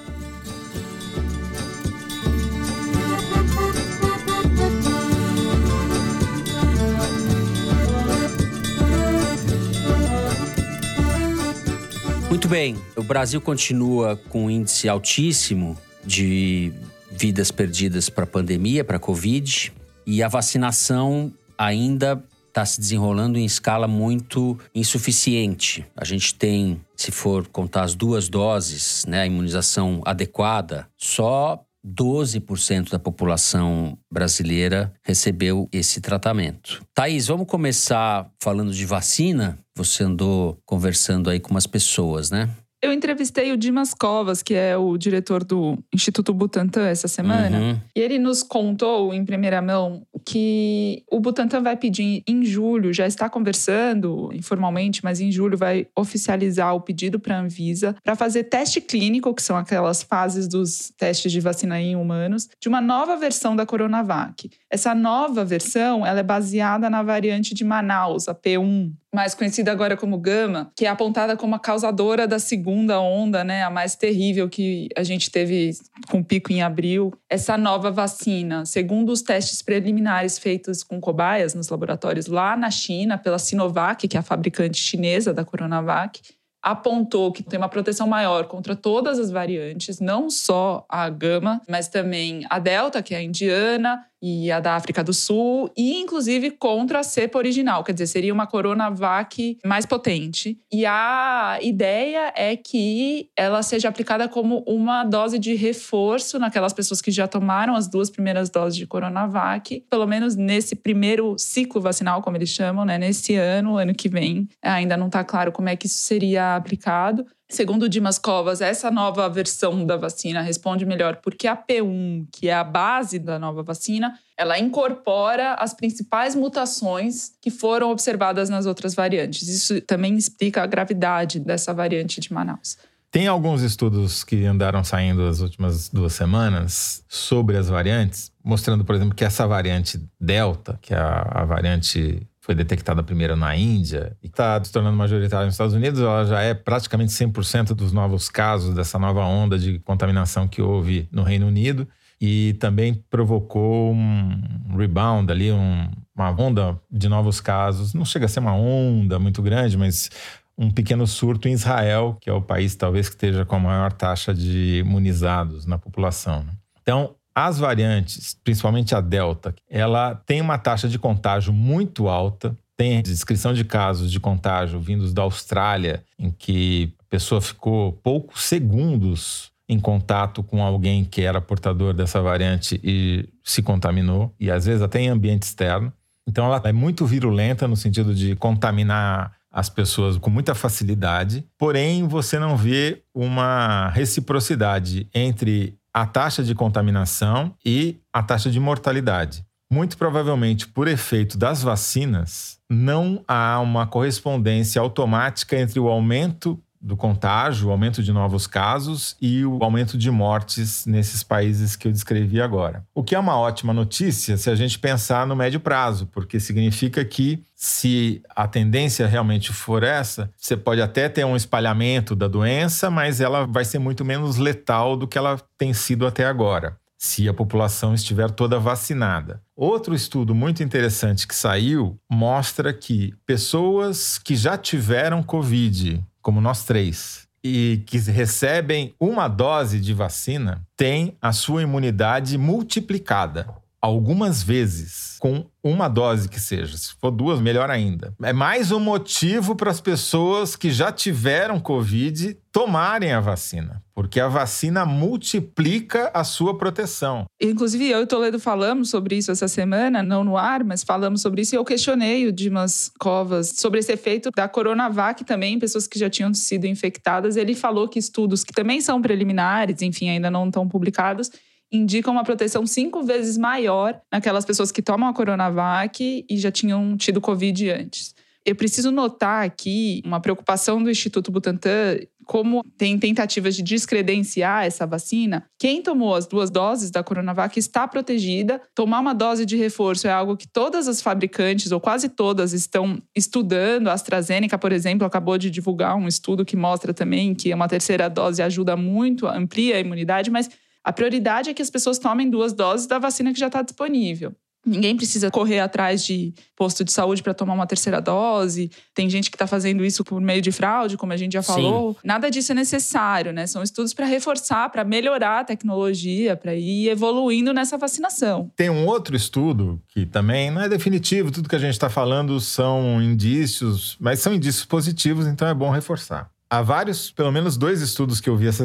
Muito bem, o Brasil continua com um índice altíssimo de vidas perdidas para a pandemia, para a Covid, e a vacinação ainda está se desenrolando em escala muito insuficiente. A gente tem, se for contar as duas doses, né, a imunização adequada, só 12% da população brasileira recebeu esse tratamento. Thaís, vamos começar falando de vacina? Você andou conversando aí com umas pessoas, né? Eu entrevistei o Dimas Covas, que é o diretor do Instituto Butantan, essa semana. Uhum. E ele nos contou, em primeira mão, que o Butantan vai pedir em julho, já está conversando informalmente, mas em julho vai oficializar o pedido para a Anvisa para fazer teste clínico, que são aquelas fases dos testes de vacina em humanos, de uma nova versão da Coronavac. Essa nova versão ela é baseada na variante de Manaus, a P1, mais conhecida agora como Gama, que é apontada como a causadora da segunda onda, né, a mais terrível que a gente teve com pico em abril. Essa nova vacina, segundo os testes preliminares feitos com cobaias nos laboratórios lá na China pela Sinovac, que é a fabricante chinesa da Coronavac, apontou que tem uma proteção maior contra todas as variantes, não só a gama, mas também a delta, que é a indiana, e a da África do Sul, e inclusive contra a cepa original, quer dizer, seria uma Coronavac mais potente. E a ideia é que ela seja aplicada como uma dose de reforço naquelas pessoas que já tomaram as duas primeiras doses de Coronavac, pelo menos nesse primeiro ciclo vacinal, como eles chamam, né, nesse ano, ano que vem. Ainda não está claro como é que isso seria aplicado. Segundo Dimas Covas, essa nova versão da vacina responde melhor porque a P1, que é a base da nova vacina, ela incorpora as principais mutações que foram observadas nas outras variantes. Isso também explica a gravidade dessa variante de Manaus. Tem alguns estudos que andaram saindo as últimas duas semanas sobre as variantes, mostrando, por exemplo, que essa variante Delta, que é a, a variante foi detectada primeiro na Índia e está se tornando majoritária nos Estados Unidos, ela já é praticamente 100% dos novos casos dessa nova onda de contaminação que houve no Reino Unido e também provocou um rebound ali, um, uma onda de novos casos. Não chega a ser uma onda muito grande, mas um pequeno surto em Israel, que é o país talvez que esteja com a maior taxa de imunizados na população. Né? Então, as variantes, principalmente a Delta, ela tem uma taxa de contágio muito alta. Tem descrição de casos de contágio vindos da Austrália, em que a pessoa ficou poucos segundos em contato com alguém que era portador dessa variante e se contaminou, e às vezes até em ambiente externo. Então ela é muito virulenta no sentido de contaminar as pessoas com muita facilidade, porém você não vê uma reciprocidade entre a taxa de contaminação e a taxa de mortalidade. Muito provavelmente, por efeito das vacinas, não há uma correspondência automática entre o aumento do contágio, o aumento de novos casos e o aumento de mortes nesses países que eu descrevi agora. O que é uma ótima notícia se a gente pensar no médio prazo, porque significa que se a tendência realmente for essa, você pode até ter um espalhamento da doença, mas ela vai ser muito menos letal do que ela tem sido até agora se a população estiver toda vacinada. Outro estudo muito interessante que saiu mostra que pessoas que já tiveram Covid como nós três, e que recebem uma dose de vacina, têm a sua imunidade multiplicada algumas vezes com uma dose que seja. Se for duas, melhor ainda. É mais um motivo para as pessoas que já tiveram Covid tomarem a vacina, porque a vacina multiplica a sua proteção. Inclusive, eu e Toledo falamos sobre isso essa semana, não no ar, mas falamos sobre isso e eu questionei o Dimas Covas sobre esse efeito da Coronavac também, pessoas que já tinham sido infectadas. Ele falou que estudos que também são preliminares, enfim, ainda não estão publicados, indicam uma proteção cinco vezes maior naquelas pessoas que tomam a Coronavac e já tinham tido Covid antes. Eu preciso notar aqui uma preocupação do Instituto Butantan, como tem tentativas de descredenciar essa vacina. Quem tomou as duas doses da Coronavac está protegida. Tomar uma dose de reforço é algo que todas as fabricantes, ou quase todas, estão estudando. A AstraZeneca, por exemplo, acabou de divulgar um estudo que mostra também que uma terceira dose ajuda muito, amplia a imunidade, mas a prioridade é que as pessoas tomem duas doses da vacina que já está disponível. Ninguém precisa correr atrás de posto de saúde para tomar uma terceira dose. Tem gente que está fazendo isso por meio de fraude, como a gente já falou. Sim. Nada disso é necessário, né? São estudos para reforçar, para melhorar a tecnologia, para ir evoluindo nessa vacinação. Tem um outro estudo que também não é definitivo, tudo que a gente está falando são indícios, mas são indícios positivos, então é bom reforçar. Há vários, pelo menos dois estudos que eu vi essa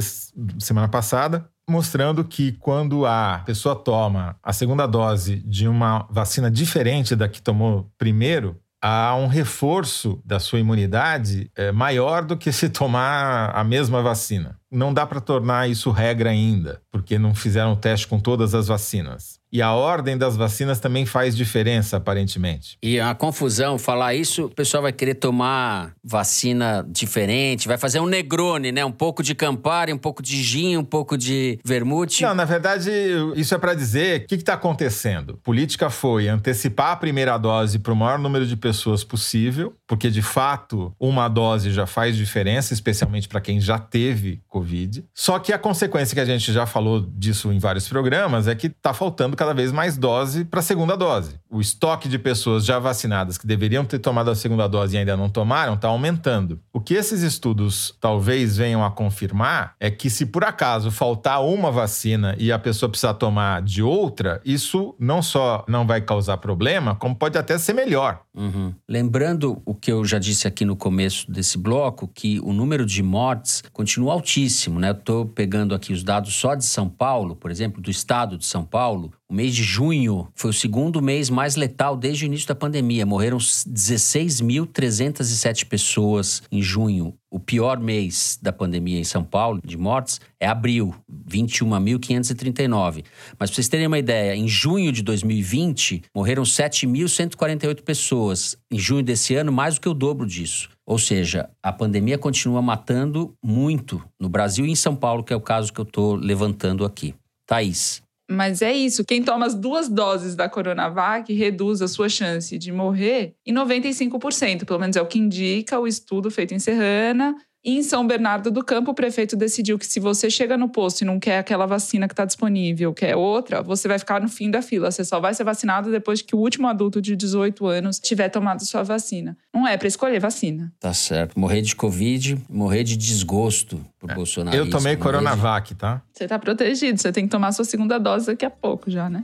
semana passada, mostrando que quando a pessoa toma a segunda dose de uma vacina diferente da que tomou primeiro, há um reforço da sua imunidade é, maior do que se tomar a mesma vacina. Não dá para tornar isso regra ainda, porque não fizeram o teste com todas as vacinas. E a ordem das vacinas também faz diferença, aparentemente. E a confusão, falar isso, o pessoal vai querer tomar vacina diferente, vai fazer um Negroni, né? Um pouco de Campari, um pouco de gin, um pouco de vermute. Não, na verdade, isso é para dizer o que está acontecendo. A política foi antecipar a primeira dose para o maior número de pessoas possível, porque de fato uma dose já faz diferença, especialmente para quem já teve Covid. Só que a consequência que a gente já falou disso em vários programas é que está faltando cada vez mais dose para a segunda dose. O estoque de pessoas já vacinadas que deveriam ter tomado a segunda dose e ainda não tomaram está aumentando. O que esses estudos talvez venham a confirmar é que se por acaso faltar uma vacina e a pessoa precisar tomar de outra, isso não só não vai causar problema, como pode até ser melhor. Uhum. Lembrando o que eu já disse aqui no começo desse bloco, que o número de mortes continua altíssimo, né? Estou pegando aqui os dados só de São Paulo, por exemplo, do estado de São Paulo. O mês de junho foi o segundo mês mais letal desde o início da pandemia. Morreram 16.307 pessoas em junho. O pior mês da pandemia em São Paulo, de mortes, é abril, 21.539. Mas para vocês terem uma ideia, em junho de 2020, morreram 7.148 pessoas. Em junho desse ano, mais do que o dobro disso. Ou seja, a pandemia continua matando muito no Brasil e em São Paulo, que é o caso que eu estou levantando aqui. Thaís. Mas é isso, quem toma as duas doses da Coronavac reduz a sua chance de morrer em 95%, pelo menos é o que indica o estudo feito em Serrana, em São Bernardo do Campo, o prefeito decidiu que se você chega no posto e não quer aquela vacina que está disponível, quer outra, você vai ficar no fim da fila. Você só vai ser vacinado depois que o último adulto de 18 anos tiver tomado sua vacina. Não é para escolher vacina. Tá certo. Morrer de Covid, morrer de desgosto por é. Bolsonaro. Eu tomei Coronavac, tá? Você tá protegido. Você tem que tomar sua segunda dose daqui a pouco já, né?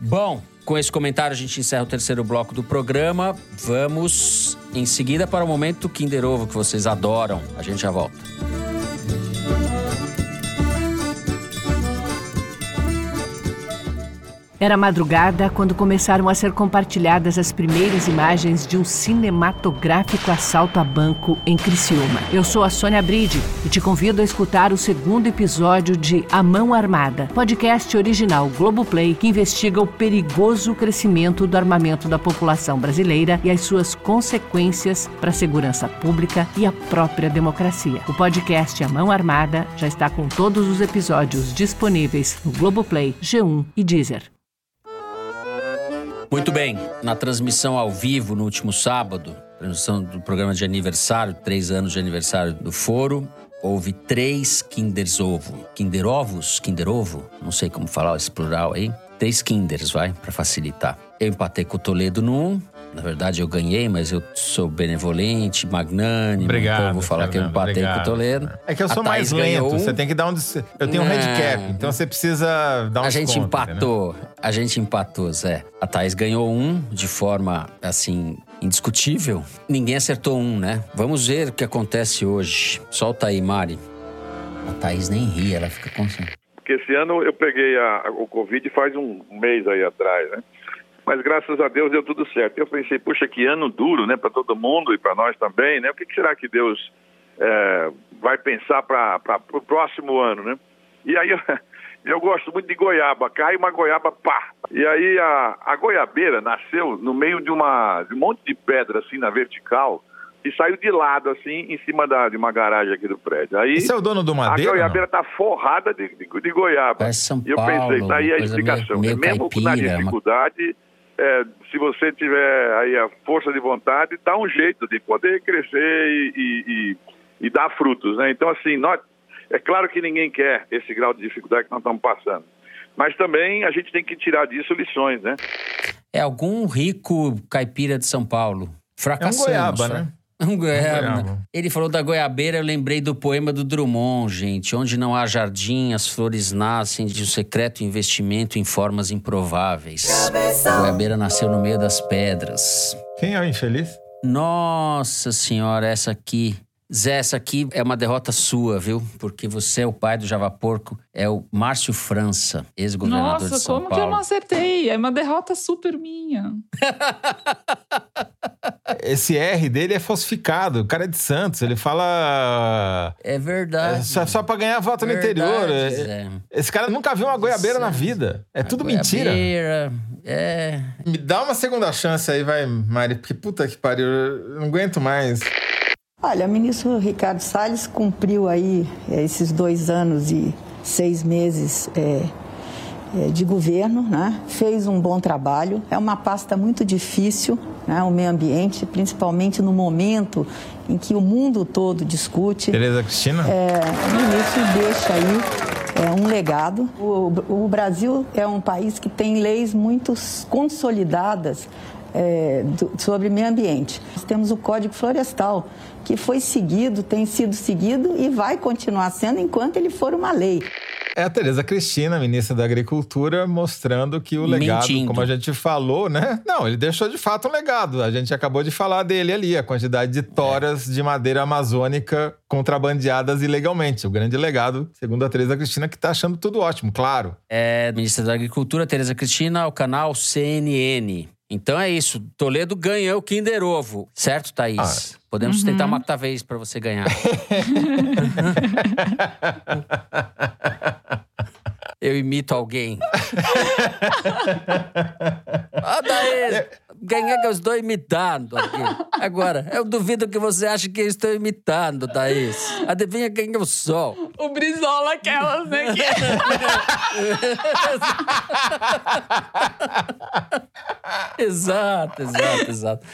Bom, com esse comentário, a gente encerra o terceiro bloco do programa. Vamos em seguida para o momento Kinder Ovo que vocês adoram. A gente já volta. Era madrugada quando começaram a ser compartilhadas as primeiras imagens de um cinematográfico assalto a banco em Criciúma. Eu sou a Sônia Bride e te convido a escutar o segundo episódio de A Mão Armada, podcast original Globoplay que investiga o perigoso crescimento do armamento da população brasileira e as suas consequências para a segurança pública e a própria democracia. O podcast A Mão Armada já está com todos os episódios disponíveis no Globoplay, G1 e Deezer. Muito bem, na transmissão ao vivo no último sábado, transmissão do programa de aniversário, três anos de aniversário do Foro, houve três Kinders Ovo. Kinder Ovos? Kinder Ovo? Não sei como falar esse plural aí. Três Kinders, vai, para facilitar. Eu empatei com o Toledo no 1, na verdade, eu ganhei, mas eu sou benevolente, magnânimo. Obrigado. Então eu vou falar Fernando, que eu empatei com o Toledo. É que eu sou mais lento. Um... Você tem que dar um. Eu tenho Não. um handicap, então você precisa dar um A gente empatou. A gente empatou, Zé. A Thaís ganhou um de forma, assim, indiscutível. Ninguém acertou um, né? Vamos ver o que acontece hoje. Solta aí, Mari. A Thaís nem ri, ela fica concentrada. Porque esse ano eu peguei a, o Covid faz um mês aí atrás, né? Mas graças a Deus deu tudo certo. Eu pensei, puxa, que ano duro, né, para todo mundo e para nós também, né? O que, que será que Deus é, vai pensar para o próximo ano, né? E aí eu, eu, gosto muito de goiaba, cai uma goiaba, pá! E aí a, a goiabeira nasceu no meio de, uma, de um monte de pedra, assim, na vertical, e saiu de lado, assim, em cima da, de uma garagem aqui do prédio. Aí, Esse é o dono do madeira? A goiabeira tá forrada de, de, de goiaba. É São e eu pensei, tá aí a explicação. Meio, meio Mesmo caipira, na dificuldade... Uma é, se você tiver aí a força de vontade, dá um jeito de poder crescer e, e, e, e dar frutos, né? Então, assim, nós, é claro que ninguém quer esse grau de dificuldade que nós estamos passando. Mas também a gente tem que tirar disso lições, né? É algum rico caipira de São Paulo. Fracassando. É um goiaba, só. né? Um goiaba. goiaba. Ele falou da goiabeira, eu lembrei do poema do Drummond, gente. Onde não há jardim, as flores nascem de um secreto investimento em formas improváveis. A goiabeira nasceu no meio das pedras. Quem é o infeliz? Nossa senhora, essa aqui. Zé, essa aqui é uma derrota sua, viu? Porque você é o pai do Java Porco, é o Márcio França, ex-governador de Nossa, São como Paulo. que eu não acertei? É uma derrota super minha. Esse R dele é falsificado. O cara é de Santos. Ele fala. É verdade. É só, só pra ganhar voto no Verdade, interior. É- Zé. Esse cara nunca viu uma goiabeira na vida. É tudo mentira. Goiabeira, É. Me dá uma segunda chance aí, vai, Mari. Porque puta que pariu. Eu não aguento mais. Olha, o ministro Ricardo Salles cumpriu aí eh, esses dois anos e seis meses eh, eh, de governo, né? fez um bom trabalho. É uma pasta muito difícil, né? o meio ambiente, principalmente no momento em que o mundo todo discute. Tereza Cristina? É, o ministro deixa aí é, um legado. O, o Brasil é um país que tem leis muito consolidadas é, do- sobre meio ambiente. Nós temos o Código Florestal, que foi seguido, tem sido seguido e vai continuar sendo enquanto ele for uma lei. É a Tereza Cristina, ministra da Agricultura, mostrando que o legado, Mentindo. como a gente falou, né? Não, ele deixou de fato um legado. A gente acabou de falar dele ali, a quantidade de toras de madeira amazônica contrabandeadas ilegalmente. O grande legado, segundo a Tereza Cristina, que tá achando tudo ótimo, claro. É ministra da Agricultura, Tereza Cristina, ao canal CNN. Então é isso. Toledo ganhou o Kinder Ovo. Certo, Thaís? Ah. Podemos Uhum. tentar uma outra vez pra você ganhar. Eu imito alguém. Ah, Thaís! Ganhei que eu estou imitando aqui. Agora, eu duvido que você ache que eu estou imitando, Thaís. Adivinha quem eu sou? O Brizola, aquelas, né? que- exato, exato, exato.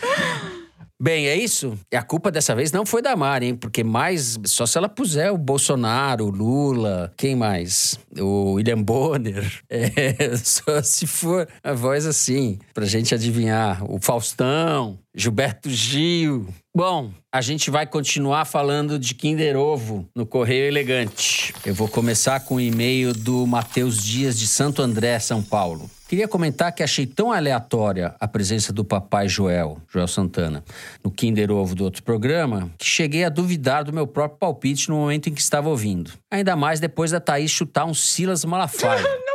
Bem, é isso. E a culpa dessa vez não foi da Mari, hein? Porque mais. Só se ela puser o Bolsonaro, o Lula, quem mais? O William Bonner. É, só se for a voz assim, pra gente adivinhar. O Faustão, Gilberto Gil. Bom, a gente vai continuar falando de Kinder Ovo no Correio Elegante. Eu vou começar com o e-mail do Matheus Dias de Santo André, São Paulo. Queria comentar que achei tão aleatória a presença do papai Joel, Joel Santana, no Kinder Ovo do outro programa, que cheguei a duvidar do meu próprio palpite no momento em que estava ouvindo. Ainda mais depois da Thaís chutar um Silas Malafaia.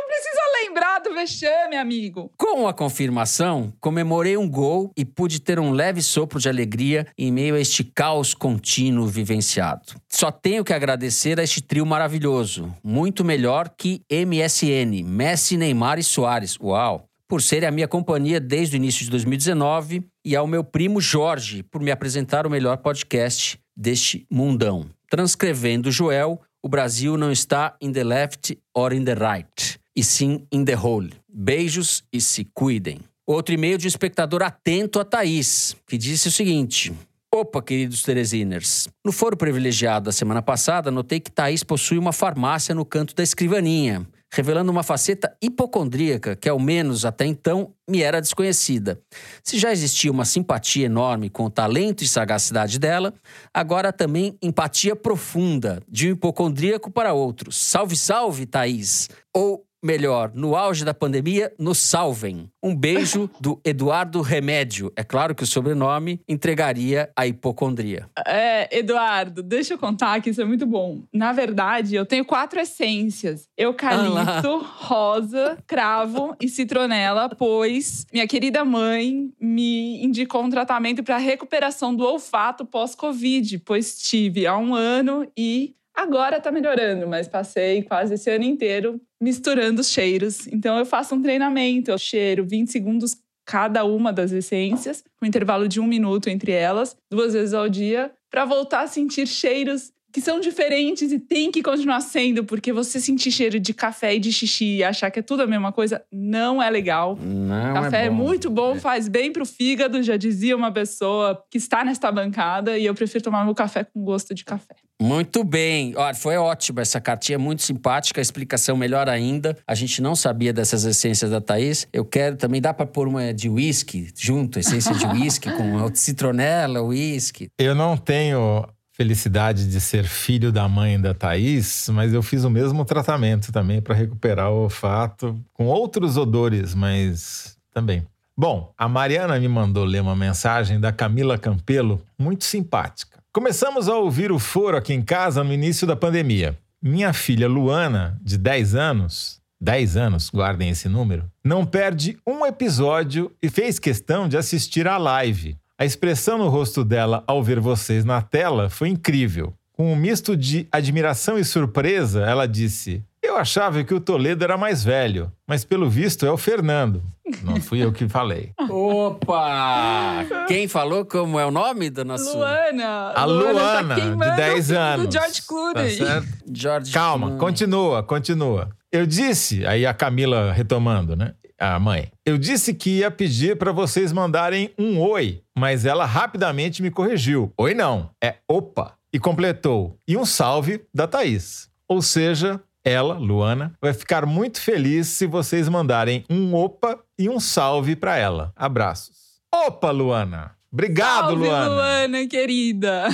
Do vexame, amigo. Com a confirmação, comemorei um gol e pude ter um leve sopro de alegria em meio a este caos contínuo vivenciado. Só tenho que agradecer a este trio maravilhoso, muito melhor que MSN, Messi, Neymar e Soares. Uau! Por serem a minha companhia desde o início de 2019 e ao meu primo Jorge por me apresentar o melhor podcast deste mundão. Transcrevendo Joel, o Brasil não está in the left or in the right e sim in the hole. Beijos e se cuidem. Outro e-mail de um espectador atento a Thaís, que disse o seguinte. Opa, queridos Teresiners. No foro privilegiado da semana passada, notei que Thaís possui uma farmácia no canto da escrivaninha, revelando uma faceta hipocondríaca que, ao menos até então, me era desconhecida. Se já existia uma simpatia enorme com o talento e sagacidade dela, agora também empatia profunda de um hipocondríaco para outro. Salve, salve, Thaís! Ou melhor, no auge da pandemia, nos salvem. Um beijo do Eduardo Remédio. É claro que o sobrenome entregaria a hipocondria. É, Eduardo, deixa eu contar que isso é muito bom. Na verdade, eu tenho quatro essências: eucalipto, rosa, cravo e citronela, pois minha querida mãe me indicou um tratamento para recuperação do olfato pós-Covid, pois tive há um ano e agora tá melhorando, mas passei quase esse ano inteiro misturando os cheiros. Então eu faço um treinamento, eu cheiro 20 segundos cada uma das essências, com um intervalo de um minuto entre elas, duas vezes ao dia, para voltar a sentir cheiros que são diferentes e tem que continuar sendo, porque você sentir cheiro de café e de xixi e achar que é tudo a mesma coisa não é legal. Não café é, bom. muito bom, faz bem pro fígado, já dizia uma pessoa que está nesta bancada, e eu prefiro tomar meu café com gosto de café. Muito bem. Olha, foi ótimo essa cartinha, muito simpática, a explicação melhor ainda. A gente não sabia dessas essências da Thaís. Eu quero também, dá para pôr uma de uísque junto, essência de uísque com citronela, uísque. Eu não tenho felicidade de ser filho da mãe da Thaís, mas eu fiz o mesmo tratamento também para recuperar o olfato com outros odores, mas também. Bom, a Mariana me mandou ler uma mensagem da Camila Campelo, muito simpática. Começamos a ouvir o foro aqui em casa no início da pandemia. Minha filha Luana, de 10 anos, 10 anos, guardem esse número, não perde um episódio e fez questão de assistir à live. A expressão no rosto dela ao ver vocês na tela foi incrível. Com um misto de admiração e surpresa, ela disse: Eu achava que o Toledo era mais velho, mas pelo visto é o Fernando. Não fui eu que falei. Opa! Quem falou como é o nome do nosso. Luana! A Luana, tá de 10 anos. Do George Clooney. Tá certo? George Calma, Clooney. continua, continua. Eu disse, aí a Camila retomando, né? A mãe. Eu disse que ia pedir para vocês mandarem um oi, mas ela rapidamente me corrigiu. Oi não, é opa. E completou. E um salve da Thaís. Ou seja, ela, Luana, vai ficar muito feliz se vocês mandarem um opa e um salve para ela. Abraços. Opa, Luana. Obrigado, Salve, Luana. Luana, querida.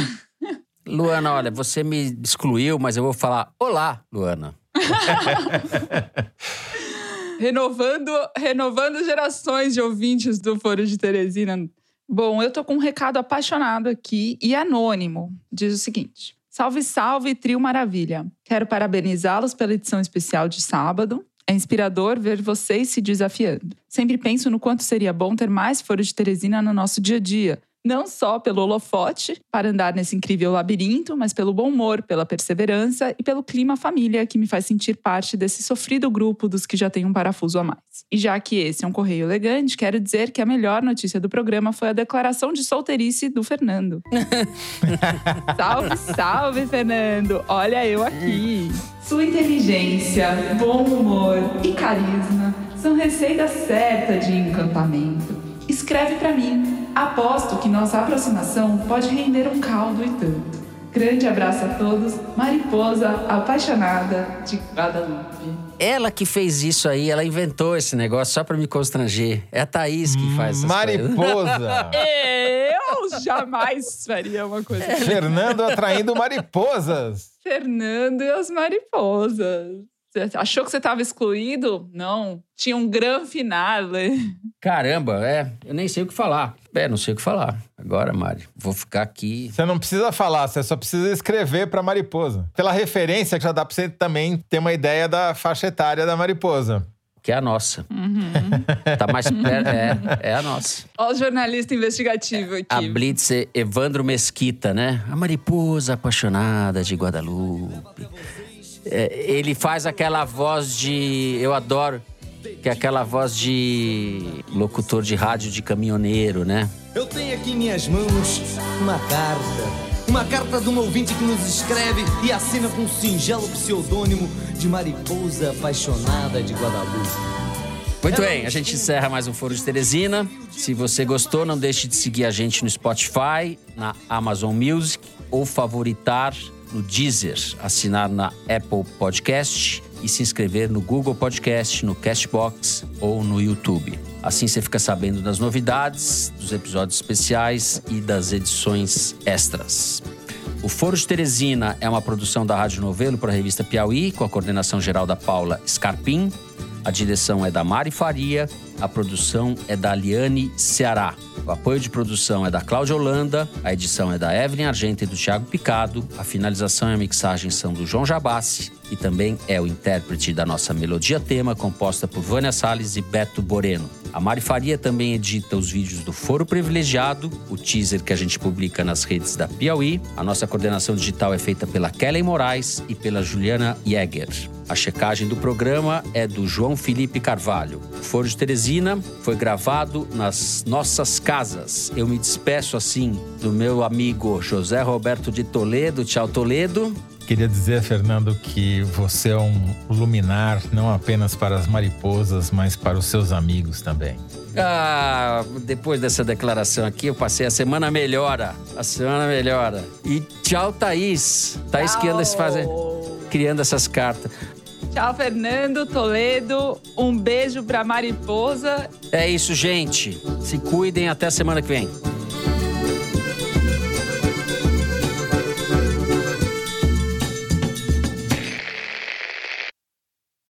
Luana, olha, você me excluiu, mas eu vou falar olá, Luana. renovando, renovando gerações de ouvintes do Foro de Teresina. Bom, eu tô com um recado apaixonado aqui e anônimo. Diz o seguinte: Salve, salve, trio maravilha. Quero parabenizá-los pela edição especial de sábado. É inspirador ver vocês se desafiando. Sempre penso no quanto seria bom ter mais Foro de Teresina no nosso dia a dia. Não só pelo holofote, para andar nesse incrível labirinto, mas pelo bom humor, pela perseverança e pelo clima família que me faz sentir parte desse sofrido grupo dos que já têm um parafuso a mais. E já que esse é um correio elegante, quero dizer que a melhor notícia do programa foi a declaração de solteirice do Fernando. salve, salve, Fernando! Olha eu aqui! Sua inteligência, bom humor e carisma são receita certa de encantamento. Escreve para mim. Aposto que nossa aproximação pode render um caldo e tanto. Grande abraço a todos. Mariposa apaixonada de Guadalupe. Ela que fez isso aí, ela inventou esse negócio só pra me constranger. É a Thaís que faz essas coisas. Mariposa. Eu jamais faria uma coisa assim. Fernando atraindo mariposas. Fernando e as mariposas. Você achou que você estava excluído? Não. Tinha um grande finale. Caramba, é. Eu nem sei o que falar. É, não sei o que falar. Agora, Mari, vou ficar aqui. Você não precisa falar, você só precisa escrever pra mariposa. Pela referência, já dá pra você também ter uma ideia da faixa etária da mariposa. Que é a nossa. Tá mais perto. É, é a nossa. Olha o jornalista investigativo aqui. A Blitz é Evandro Mesquita, né? A mariposa apaixonada de Guadalupe. É, ele faz aquela voz de. Eu adoro. Que é aquela voz de locutor de rádio de caminhoneiro, né? Eu tenho aqui em minhas mãos uma carta. Uma carta de um ouvinte que nos escreve e assina com um singelo pseudônimo de Mariposa Apaixonada de Guadalupe. Muito bem, a gente encerra mais um Foro de Teresina. Se você gostou, não deixe de seguir a gente no Spotify, na Amazon Music ou favoritar no Deezer, assinar na Apple Podcast e se inscrever no Google Podcast, no Castbox ou no YouTube. Assim você fica sabendo das novidades, dos episódios especiais e das edições extras. O Foro de Teresina é uma produção da Rádio Novelo para a revista Piauí, com a coordenação geral da Paula Scarpim. A direção é da Mari Faria, a produção é da Liane Ceará. O apoio de produção é da Cláudia Holanda, a edição é da Evelyn Argenta e do Thiago Picado, a finalização e a mixagem são do João Jabassi e também é o intérprete da nossa melodia tema, composta por Vânia Salles e Beto Boreno. A Mari Faria também edita os vídeos do Foro Privilegiado, o teaser que a gente publica nas redes da Piauí. A nossa coordenação digital é feita pela Kelly Moraes e pela Juliana Jäger. A checagem do programa é do João Felipe Carvalho. O Foro de Teresina foi gravado nas nossas casas. Eu me despeço assim do meu amigo José Roberto de Toledo. Tchau, Toledo. Queria dizer, Fernando, que você é um luminar não apenas para as mariposas, mas para os seus amigos também. Ah, depois dessa declaração aqui, eu passei a semana melhora. A semana melhora. E tchau, Thaís. Thaís que anda se fazendo, criando essas cartas. Tchau, Fernando Toledo. Um beijo pra mariposa. É isso, gente. Se cuidem até semana que vem.